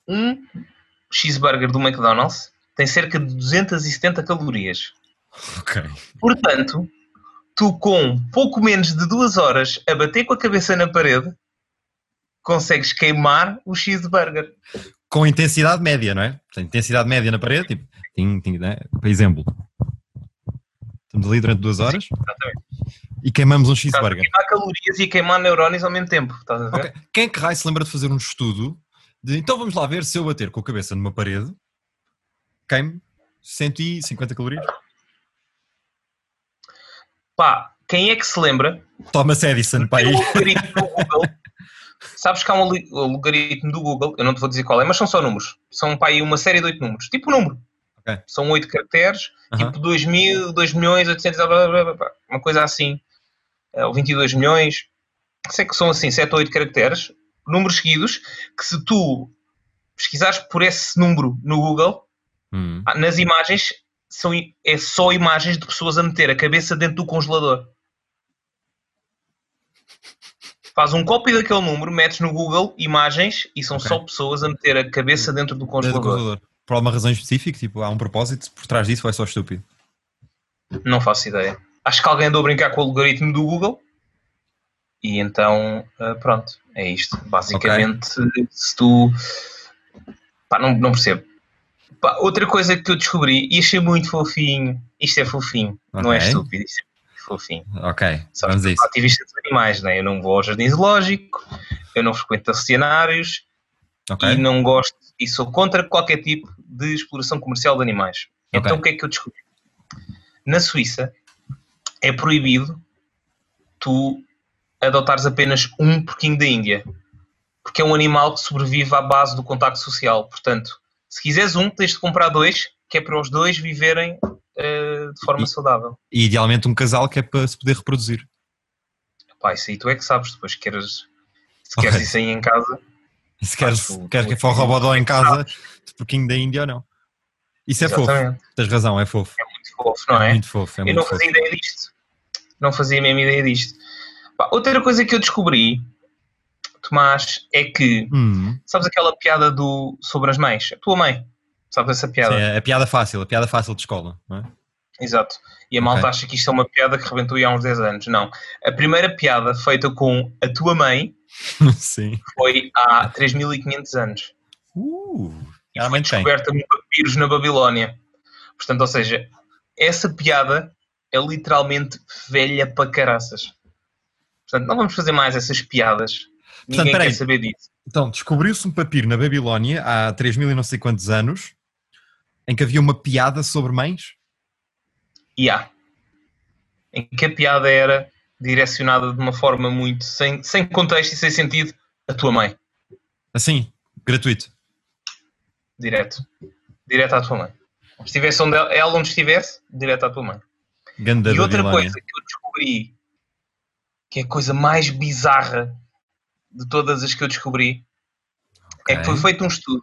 um cheeseburger do McDonald's tem cerca de 270 calorias. Ok. Portanto, tu com pouco menos de duas horas a bater com a cabeça na parede, consegues queimar o cheeseburger. Com intensidade média, não é? Portanto, intensidade média na parede, tipo, tim, tim, né? por exemplo. Estamos ali durante duas horas Exatamente. e queimamos um Estás a cheeseburger. queimar calorias e a queimar neurónios ao mesmo tempo. Estás a ver? Ok. Quem é que raio se lembra de fazer um estudo de então vamos lá ver se eu bater com a cabeça numa parede queimo 150 calorias? Pá, quem é que se lembra? Thomas Edison, pá aí. Sabes que há um logaritmo do Google, eu não te vou dizer qual é, mas são só números. São aí uma série de oito números. Tipo um número. Ok. São oito caracteres, Aham. tipo 2 mil, 2 milhões, 800, blá, blá, blá, uma coisa assim. Eh, Ou 22 milhões. Sei que são assim, 7 ou 8 caracteres, números seguidos, que se tu pesquisares por esse número no Google, Hum. nas imagens, são, é só imagens de pessoas a meter a cabeça dentro do congelador. Faz um copy daquele número, metes no Google imagens e são Ok. só pessoas a meter a cabeça dentro do Desde o congelador. congelador. Por alguma razão específica, tipo, há um propósito por trás disso ou é só estúpido? Não faço ideia. Acho que alguém andou a brincar com o algoritmo do Google e então, ah, pronto, é isto. Basicamente, se tu. Pá, não, não percebo. Pá, outra coisa que eu descobri e achei muito fofinho. Isto é fofinho, não é estúpido, isto é muito fofinho. Ok, Sabes vamos a isso. ativista dos animais, né? eu não vou ao jardim zoológico, eu não frequento oceanários Ok, e não gosto e sou contra qualquer tipo de exploração comercial de animais. Então o que é que eu descobri? Na Suíça é proibido tu adotares apenas um porquinho da Índia, porque é um animal que sobrevive à base do contacto social. Portanto, se quiseres um, tens de comprar dois, que é para os dois viverem eh, de forma E- saudável. e idealmente um casal que é para se poder reproduzir. Pá, isso aí tu é que sabes, depois queres, se Ok. queres isso aí em casa, E se queres, tu- queres tu- que for robodó em casa, de porquinho da Índia ou não? Isso é fofo, exatamente, tens razão, é fofo. muito fofo, não é? Muito fofo, é eu muito não fofo. fazia ideia disto. Não fazia mesmo ideia disto. Outra coisa que eu descobri, Tomás, é que, Hum, sabes aquela piada do sobre as mães? A tua mãe, sabes essa piada? sim, a piada fácil, a piada fácil de escola, não é? Exato. E a malta acha que isto é uma piada que rebentou há uns 10 anos. Não. A primeira piada feita com a tua mãe sim. foi há 3500 anos. Uh, E foi tem. descoberta por papiros na Babilónia. Portanto, ou seja, essa piada é literalmente velha para caraças. Portanto, não vamos fazer mais essas piadas. Ninguém peraí. quer saber disso. Então, descobriu-se um papiro na Babilónia há 3 mil e não sei quantos anos em que havia uma piada sobre mães. E há. Em que a piada era direcionada de uma forma muito sem, sem contexto e sem sentido a tua mãe. Assim, gratuito. Direto. Direto à tua mãe. Estivesse onde ela, ela onde estivesse, direto à tua mãe. Ganda e outra Babilónia. coisa que eu descobri, que é a coisa mais bizarra de todas as que eu descobri, é que foi feito um estudo.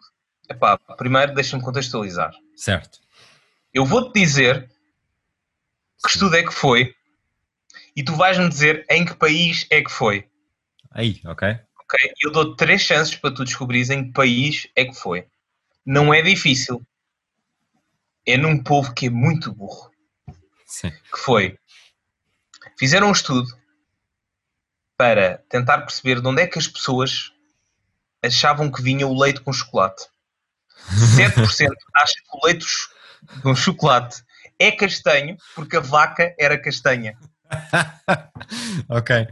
Epá, primeiro deixa-me contextualizar. Certo. Eu vou-te dizer que estudo é que foi e tu vais-me dizer em que país é que foi. Aí, ok. Ok? Eu dou três chances para tu descobrires em que país é que foi. Não é difícil. É num povo que é muito burro. Sim. Que foi. Fizeram um estudo para tentar perceber de onde é que as pessoas achavam que vinha o leite com chocolate. 7% acha que o leite com chocolate é castanho porque a vaca era castanha. ok.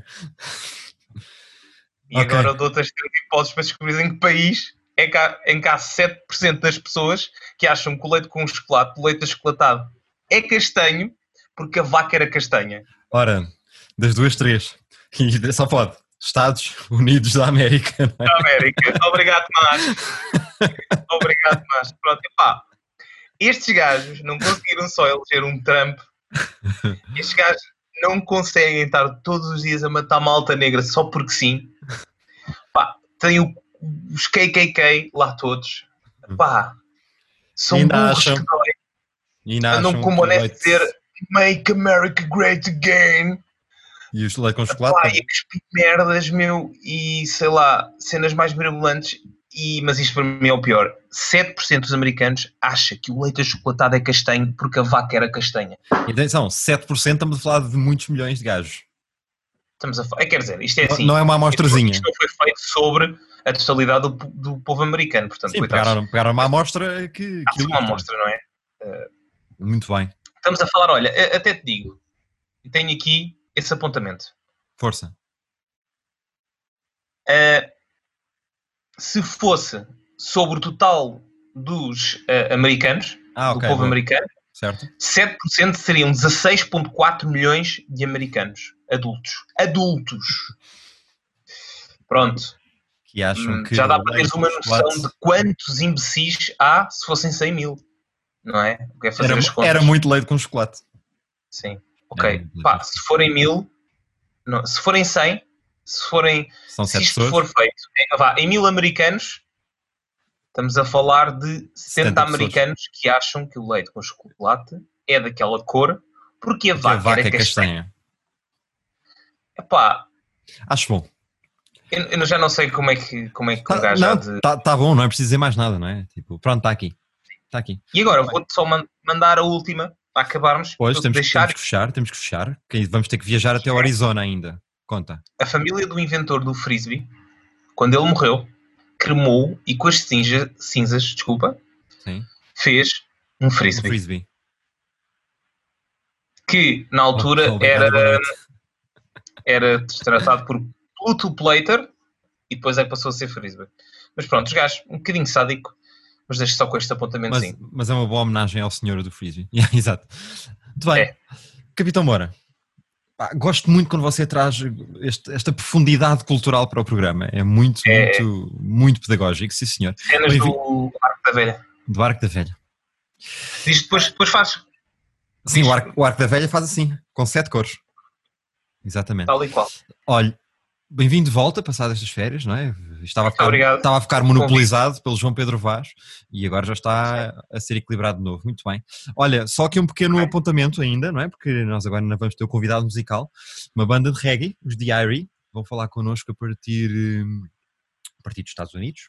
E Ok. agora dou-te as três hipóteses para descobrir em que país é que há, em que há 7% das pessoas que acham que o leite com chocolate, o leite achocolatado, é castanho porque a vaca era castanha. Ora, das duas, três. E só pode. Estados Unidos da América. é? América. Obrigado, Tomás. Obrigado, Tomás. Pronto, epá. Estes gajos não conseguiram só eleger um Trump. Estes gajos não conseguem estar todos os dias a matar malta negra só porque sim. Pá, tem o- os KKK lá todos. Pá, são Ainda burros acham que dói. E ainda Andam com boné o de leite- dizer Make America Great Again. E os leite com chocolate? e cuspir merdas, meu, e sei lá, cenas mais mirabolantes. E, mas isto para mim é o pior. 7% dos americanos acha que o leite achocolatado é castanho porque a vaca era castanha. E atenção, 7% estamos a falar de muitos milhões de gajos. Estamos a falar. Quer dizer, isto é Não- assim. não é uma amostrazinha. Isto não foi feito sobre a totalidade do, do povo americano. Portanto, Sim, pegaram, pegaram uma amostra que. Que uma amostra, não é? Muito bem. Estamos a falar, olha, até te digo, tenho aqui esse apontamento. Força. Uh, se fosse sobre o total dos uh, americanos, Ah, do ok. povo americano, Certo. 7% seriam 16,4 milhões de americanos adultos. Adultos. Pronto. que acham Hum, que. Já dá para teres uma noção chocolate de quantos imbecis há se fossem 100 mil. Não é? É Era, era muito leite com chocolate. Sim. Ok. muito Pá, se forem mil, não, se forem 100, se forem. São se isto pessoas. for feito em, vá, em mil americanos, estamos a falar de 70, 70 pessoas. americanos que acham que o leite com chocolate é daquela cor porque a Que a vaca, vaca era é castanha. castanha. Epá, Acho bom. eu, eu já não sei como é que, como é que um Tá, gajo há não, de. tá, tá bom, não é preciso dizer mais nada, não é? Tipo, pronto, está aqui. Está aqui. E agora vou-te só man- mandar a última para acabarmos. Pois, temos, deixar temos que fechar, temos que fechar. Vamos ter que viajar até o Arizona ainda. Conta. a família do inventor do frisbee, quando ele morreu, cremou e com as cinza- cinzas, desculpa, Sim. fez um frisbee. frisbee. Que na altura Obrigado, era, era tratado por Pluto Plater e depois é que passou a ser frisbee. Mas pronto, os gajos, um bocadinho sádico, mas deixo só com este Mas, apontamentozinho. mas é uma boa homenagem ao senhor do frisbee. Yeah, exato. Muito bem. É. Capitão Moura, gosto muito quando você traz este- esta profundidade cultural para o programa. É muito, É. muito, muito pedagógico, sim senhor. Cenas bem-vindo. do Arco da Velha. Do Arco da Velha. Diz depois, depois fazes Sim, o arco, o arco da Velha faz assim, com sete cores. Exatamente. tal e qual. Olha, bem-vindo de volta, passadas estas férias, não é? Estava a ficar, estava a ficar monopolizado pelo João Pedro Vaz e agora já está a ser equilibrado de novo. Muito bem. Olha, só aqui um pequeno Bem. apontamento ainda, não é? Porque nós agora ainda vamos ter o convidado musical, uma banda de reggae, os Diary, vão falar connosco a partir, hum, a partir dos Estados Unidos.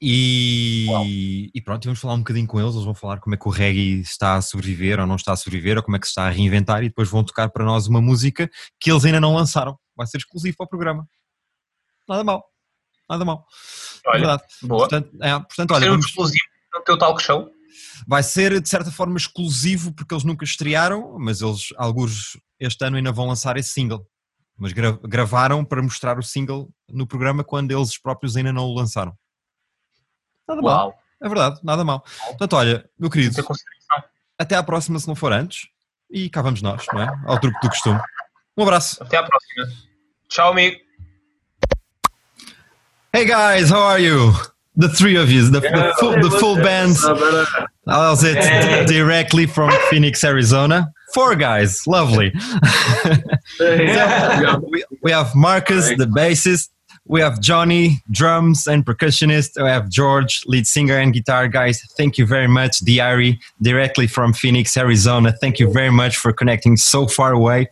E, e pronto, vamos falar um bocadinho com eles. Eles vão falar como é que o reggae está a sobreviver ou não está a sobreviver, ou como é que se está a reinventar, e depois vão tocar para nós uma música que eles ainda não lançaram. Vai ser exclusivo para o programa. Nada mal. Nada mal. É Olha, verdade. boa. Portanto, é, portanto olha, Ser um vamos- exclusivo no teu talk show. vai ser de certa forma exclusivo porque eles nunca estrearam, mas eles, alguns este ano ainda vão lançar esse single. Mas gra- gravaram para mostrar o single no programa quando eles próprios ainda não o lançaram. Nada mal. Uau. É verdade, nada mal. Portanto, olha, meu querido, até à próxima se não for antes. E cá vamos nós, não é? Ao truque do costume. Um abraço. Até à próxima. Tchau, amigo. Hey guys, how are you? The three of you, the, the full, the full band. How's it? Hey. Directly from Phoenix, Arizona. Four guys, lovely. Yeah. we, we have Marcus, the bassist. We have Johnny, drums and percussionist. We have George, lead singer and guitar. Guys, thank you very much. Diary, directly from Phoenix, Arizona. Thank you very much for connecting so far away.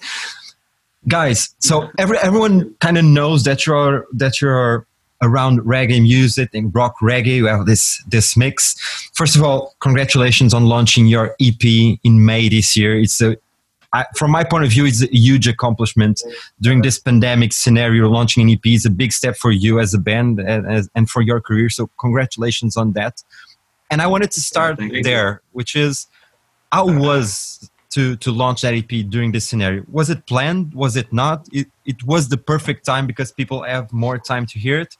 Guys, so every, everyone kind of knows that you're that you're around reggae music and rock reggae. You have this this mix. First of all, congratulations on launching your EP in May this year. It's a I, from my point of view, it's a huge accomplishment during this pandemic scenario. Launching an EP is a big step for you as a band and, as, and for your career. So, congratulations on that. And I wanted to start there, which is how uh, was to to launch that EP during this scenario? Was it planned? Was it not? It, it was the perfect time because people have more time to hear it.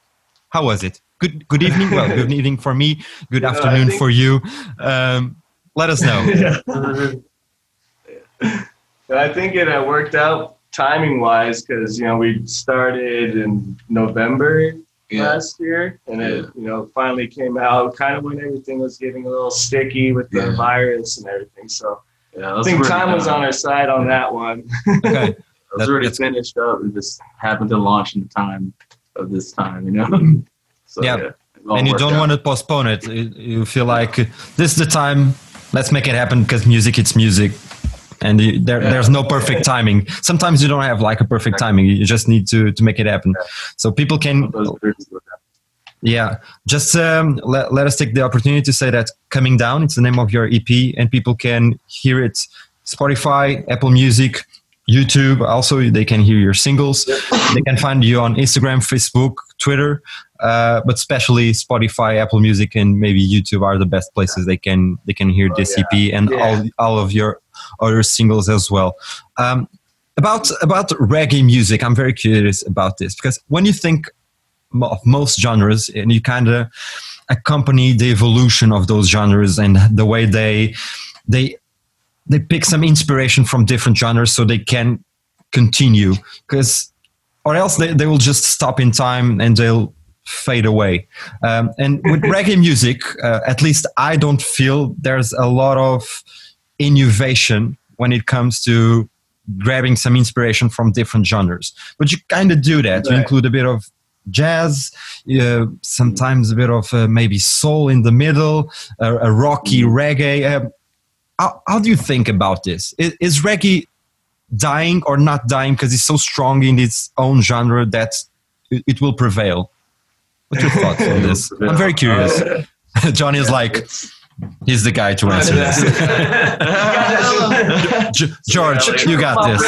How was it? Good good evening. Well, good evening for me. Good Yeah, afternoon think- for you. Um, let us know. I think it uh, worked out timing wise because you know we started in November last year, and it you know finally came out kind of when everything was getting a little sticky with the Yeah. virus and everything. So Yeah, I think time was on our side on that one. Okay. It was That- already that's- finished up. It just happened to launch in the time of this time, you know. Mm-hmm. so Yeah. yeah, and you don't out. want to postpone it. You you feel like this is the time. Let's make it happen because music, it's music, and you, there, Yeah. there's no perfect timing. Sometimes you don't have like a perfect timing. You just need to to make it happen. So people can, Those groups were- yeah. Just um, let let us take the opportunity to say that coming down. It's the name of your EP, and people can hear it. Spotify, Apple Music. YouTube also they can hear your singles they can find you on Instagram Facebook Twitter uh, but especially Spotify, Apple Music, and maybe YouTube are the best places they can they can hear Oh, this yeah. EP and Yeah. all all of your other singles as well. Um, about about reggae music, I'm very curious about this because when you think of most genres and you kind of accompany the evolution of those genres and the way they they they pick some inspiration from different genres so they can continue because or else they, they will just stop in time and they'll fade away. Um, and with reggae music, uh, at least I don't feel there's a lot of innovation when it comes to grabbing some inspiration from different genres. But you kind of do that. You include a bit of jazz, uh, sometimes a bit of uh, maybe soul in the middle, a, a rocky reggae. Uh, how, how do you think about this? Is, is reggae dying or not dying because it's so strong in its own genre that it, it will prevail? What's your thoughts on this? I'm very curious. Johnny is like, he's the guy to answer this. G- George, you got this.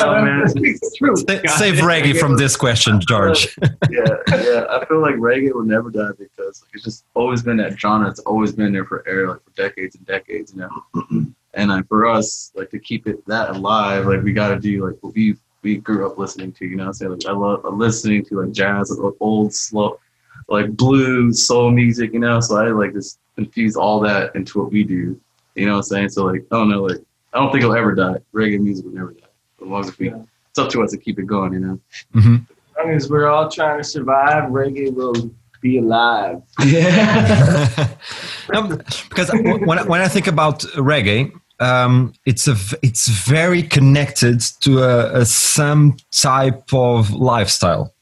It's true. Sa- Save reggae from this question, George. yeah, yeah. I feel like reggae will never die because like, it's just always been that genre. It's always been there for air, like for decades and decades, you know. and like for us, like to keep it that alive, like we got to do like what we we grew up listening to. You know, what I'm saying like I love listening to like jazz, like, old slow, like blues, soul music. You know, so I like just infuse all that into what we do. You know what I'm saying? So like I don't know, like I don't think it'll ever die. Reggae music will never die as long as we. Yeah. It's up to us to keep it going. You know. hmm As long as we're all trying to survive, reggae will be alive. Yeah. No, because when I, when I think about reggae, um, it's a v- it's very connected to a, a some type of lifestyle.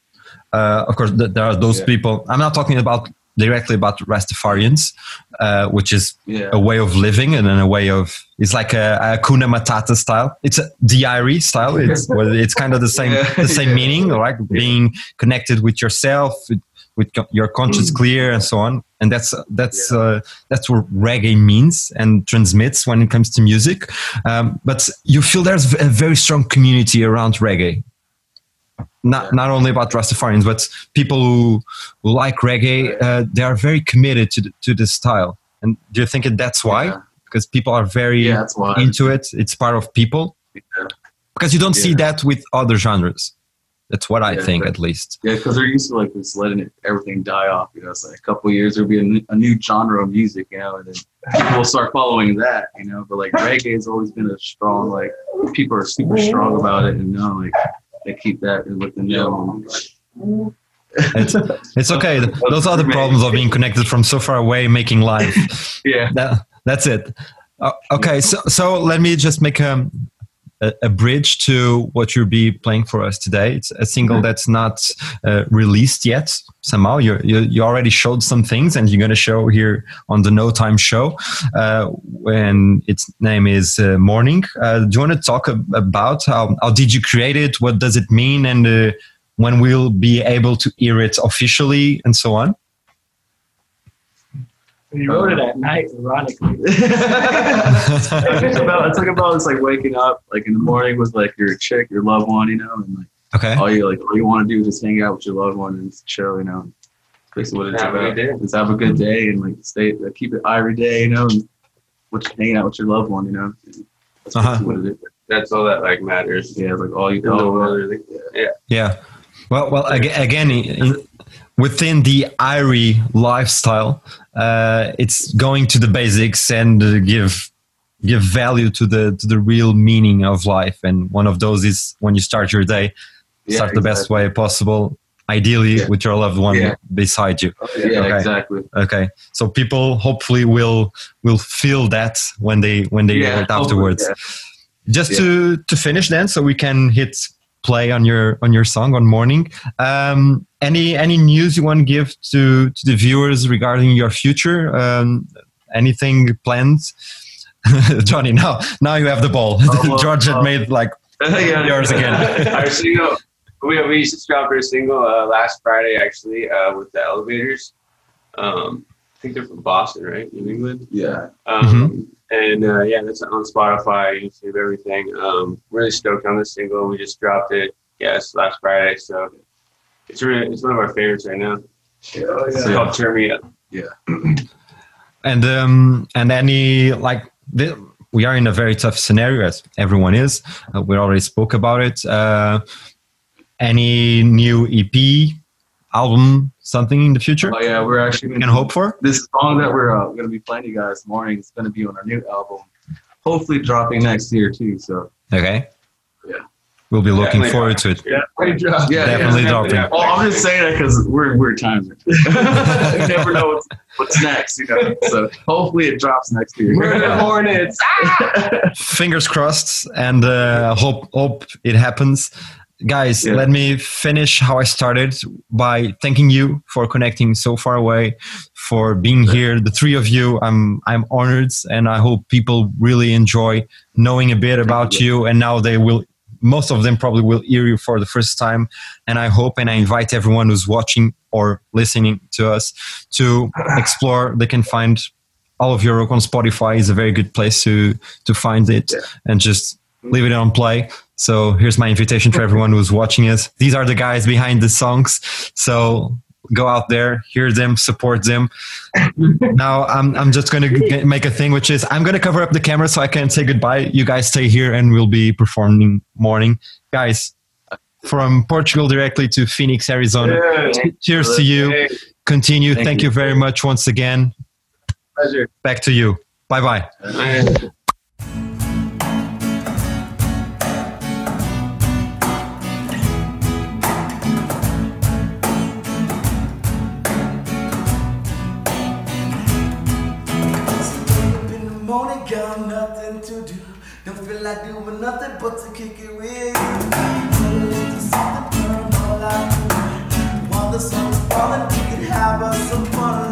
Uh, of course, th- there are those Yeah. people. I'm not talking about directly about Rastafarians, uh, which is Yeah. a way of living and then a way of it's like a, a Kuna Matata style. It's a Diary style. It's it's kind of the same Yeah. the same meaning, right? Being connected with yourself, with, with your conscience clear, and so on. And that's that's uh, that's what reggae means and transmits when it comes to music. Um, but you feel there's a very strong community around reggae. Not Yeah. not only about Rastafarians, but people who, who like reggae. Uh, they are very committed to the, to this style. And do you think that that's why? Yeah. Because people are very Yeah, into it. It's part of people. Yeah. Because you don't see that with other genres. That's what I think, at least. Yeah, because they're used to like just letting it, everything die off. You know, it's like a couple of years there'll be a new, a new genre of music, you know, and then people will start following that, you know. But like reggae has always been a strong, like people are super strong about it, and you know, like they keep that within them. It's, it's okay. Those are the problems of being connected from so far away, making live. Yeah, that, that's it. Uh, okay, so so let me just make a, a a bridge to what you'll be playing for us today. It's a single that's not uh, released yet. Somehow you, you you already showed some things, and you're going to show here on the No Time show. Uh, when its name is uh, Morning. Uh, do you want to talk ab- about how how did you create it? What does it mean? And uh, when we'll be able to hear it officially, and so on. You wrote it at night, ironically. it's about it's like about it's like waking up like in the morning with like your chick, your loved one, you know, and like Okay. all you like all you want to do is just hang out with your loved one and chill, you know. Basically what it's Have about. Just have a good day and like stay like, keep it every day, you know, and what hanging out with your loved one, you know. That's Uh-huh. what it is. That's all that like matters. Yeah, like all you In the all world, really. Yeah. Yeah. Well, well, aga- again, in, within the Irie lifestyle, uh, it's going to the basics and uh, give give value to the to the real meaning of life. And one of those is when you start your day, Yeah, start the best way possible. Ideally, Yeah. with your loved one Yeah. beside you. Yeah, Okay. exactly. Okay, so people hopefully will will feel that when they when they hopefully, afterwards. yeah. Just Yeah. to to finish then, so we can hit play on your on your song on morning. Um, any any news you want to give to to the viewers regarding your future? Um, anything planned? Johnny, now now you have the ball. Oh, well, George had uh, made like Yeah. Yours again. our single, we, we just dropped our single uh, last Friday actually uh, with the Elevators. Um, I think they're from Boston, right? New England. Yeah. Um, And uh, yeah, that's on Spotify, YouTube, everything. Um, really stoked on this single. We just dropped it, yes, last Friday. So it's really, it's one of our favorites right now. Oh, It's called Turn Me Up. and um and any like the, we are in a very tough scenario as everyone is uh, we already spoke about it uh any new ep album something in the future Oh yeah, we're actually we can hope for this song that we're uh, going to be playing you guys morning is going to be on our new album hopefully dropping next year too so okay Yeah. we'll be looking Definitely forward to it. Yeah, great job. Yeah, Definitely yeah. dropping. Yeah. Well, I'm just saying that because we're we're timing. you never know what's, what's next, you know. So hopefully it drops next year. We're the Hornets. Fingers crossed, and uh, hope hope it happens. Guys, Yeah. let me finish how I started by thanking you for connecting so far away, for being here. The three of you, I'm I'm honored, and I hope people really enjoy knowing a bit about you. And now they will, most of them probably will hear you for the first time. And I hope, and I invite everyone who's watching or listening to us to explore. They can find all of your work on Spotify is a very good place to to find it and just leave it on play. So here's my invitation for everyone who's watching us. These are the guys behind the songs. So go out there, hear them, support them. now I'm I'm just going to make a thing, which is I'm going to cover up the camera so I can say goodbye. You guys stay here, and we'll be performing morning, guys. From Portugal directly to Phoenix, Arizona. Yeah. Cheers to you. Continue. Thank Thank you. you very much once again. pleasure. Back to you. Bye bye. Nothing but to kick it with you. Put something, turn all I do. While the sun's falling, we can have us some fun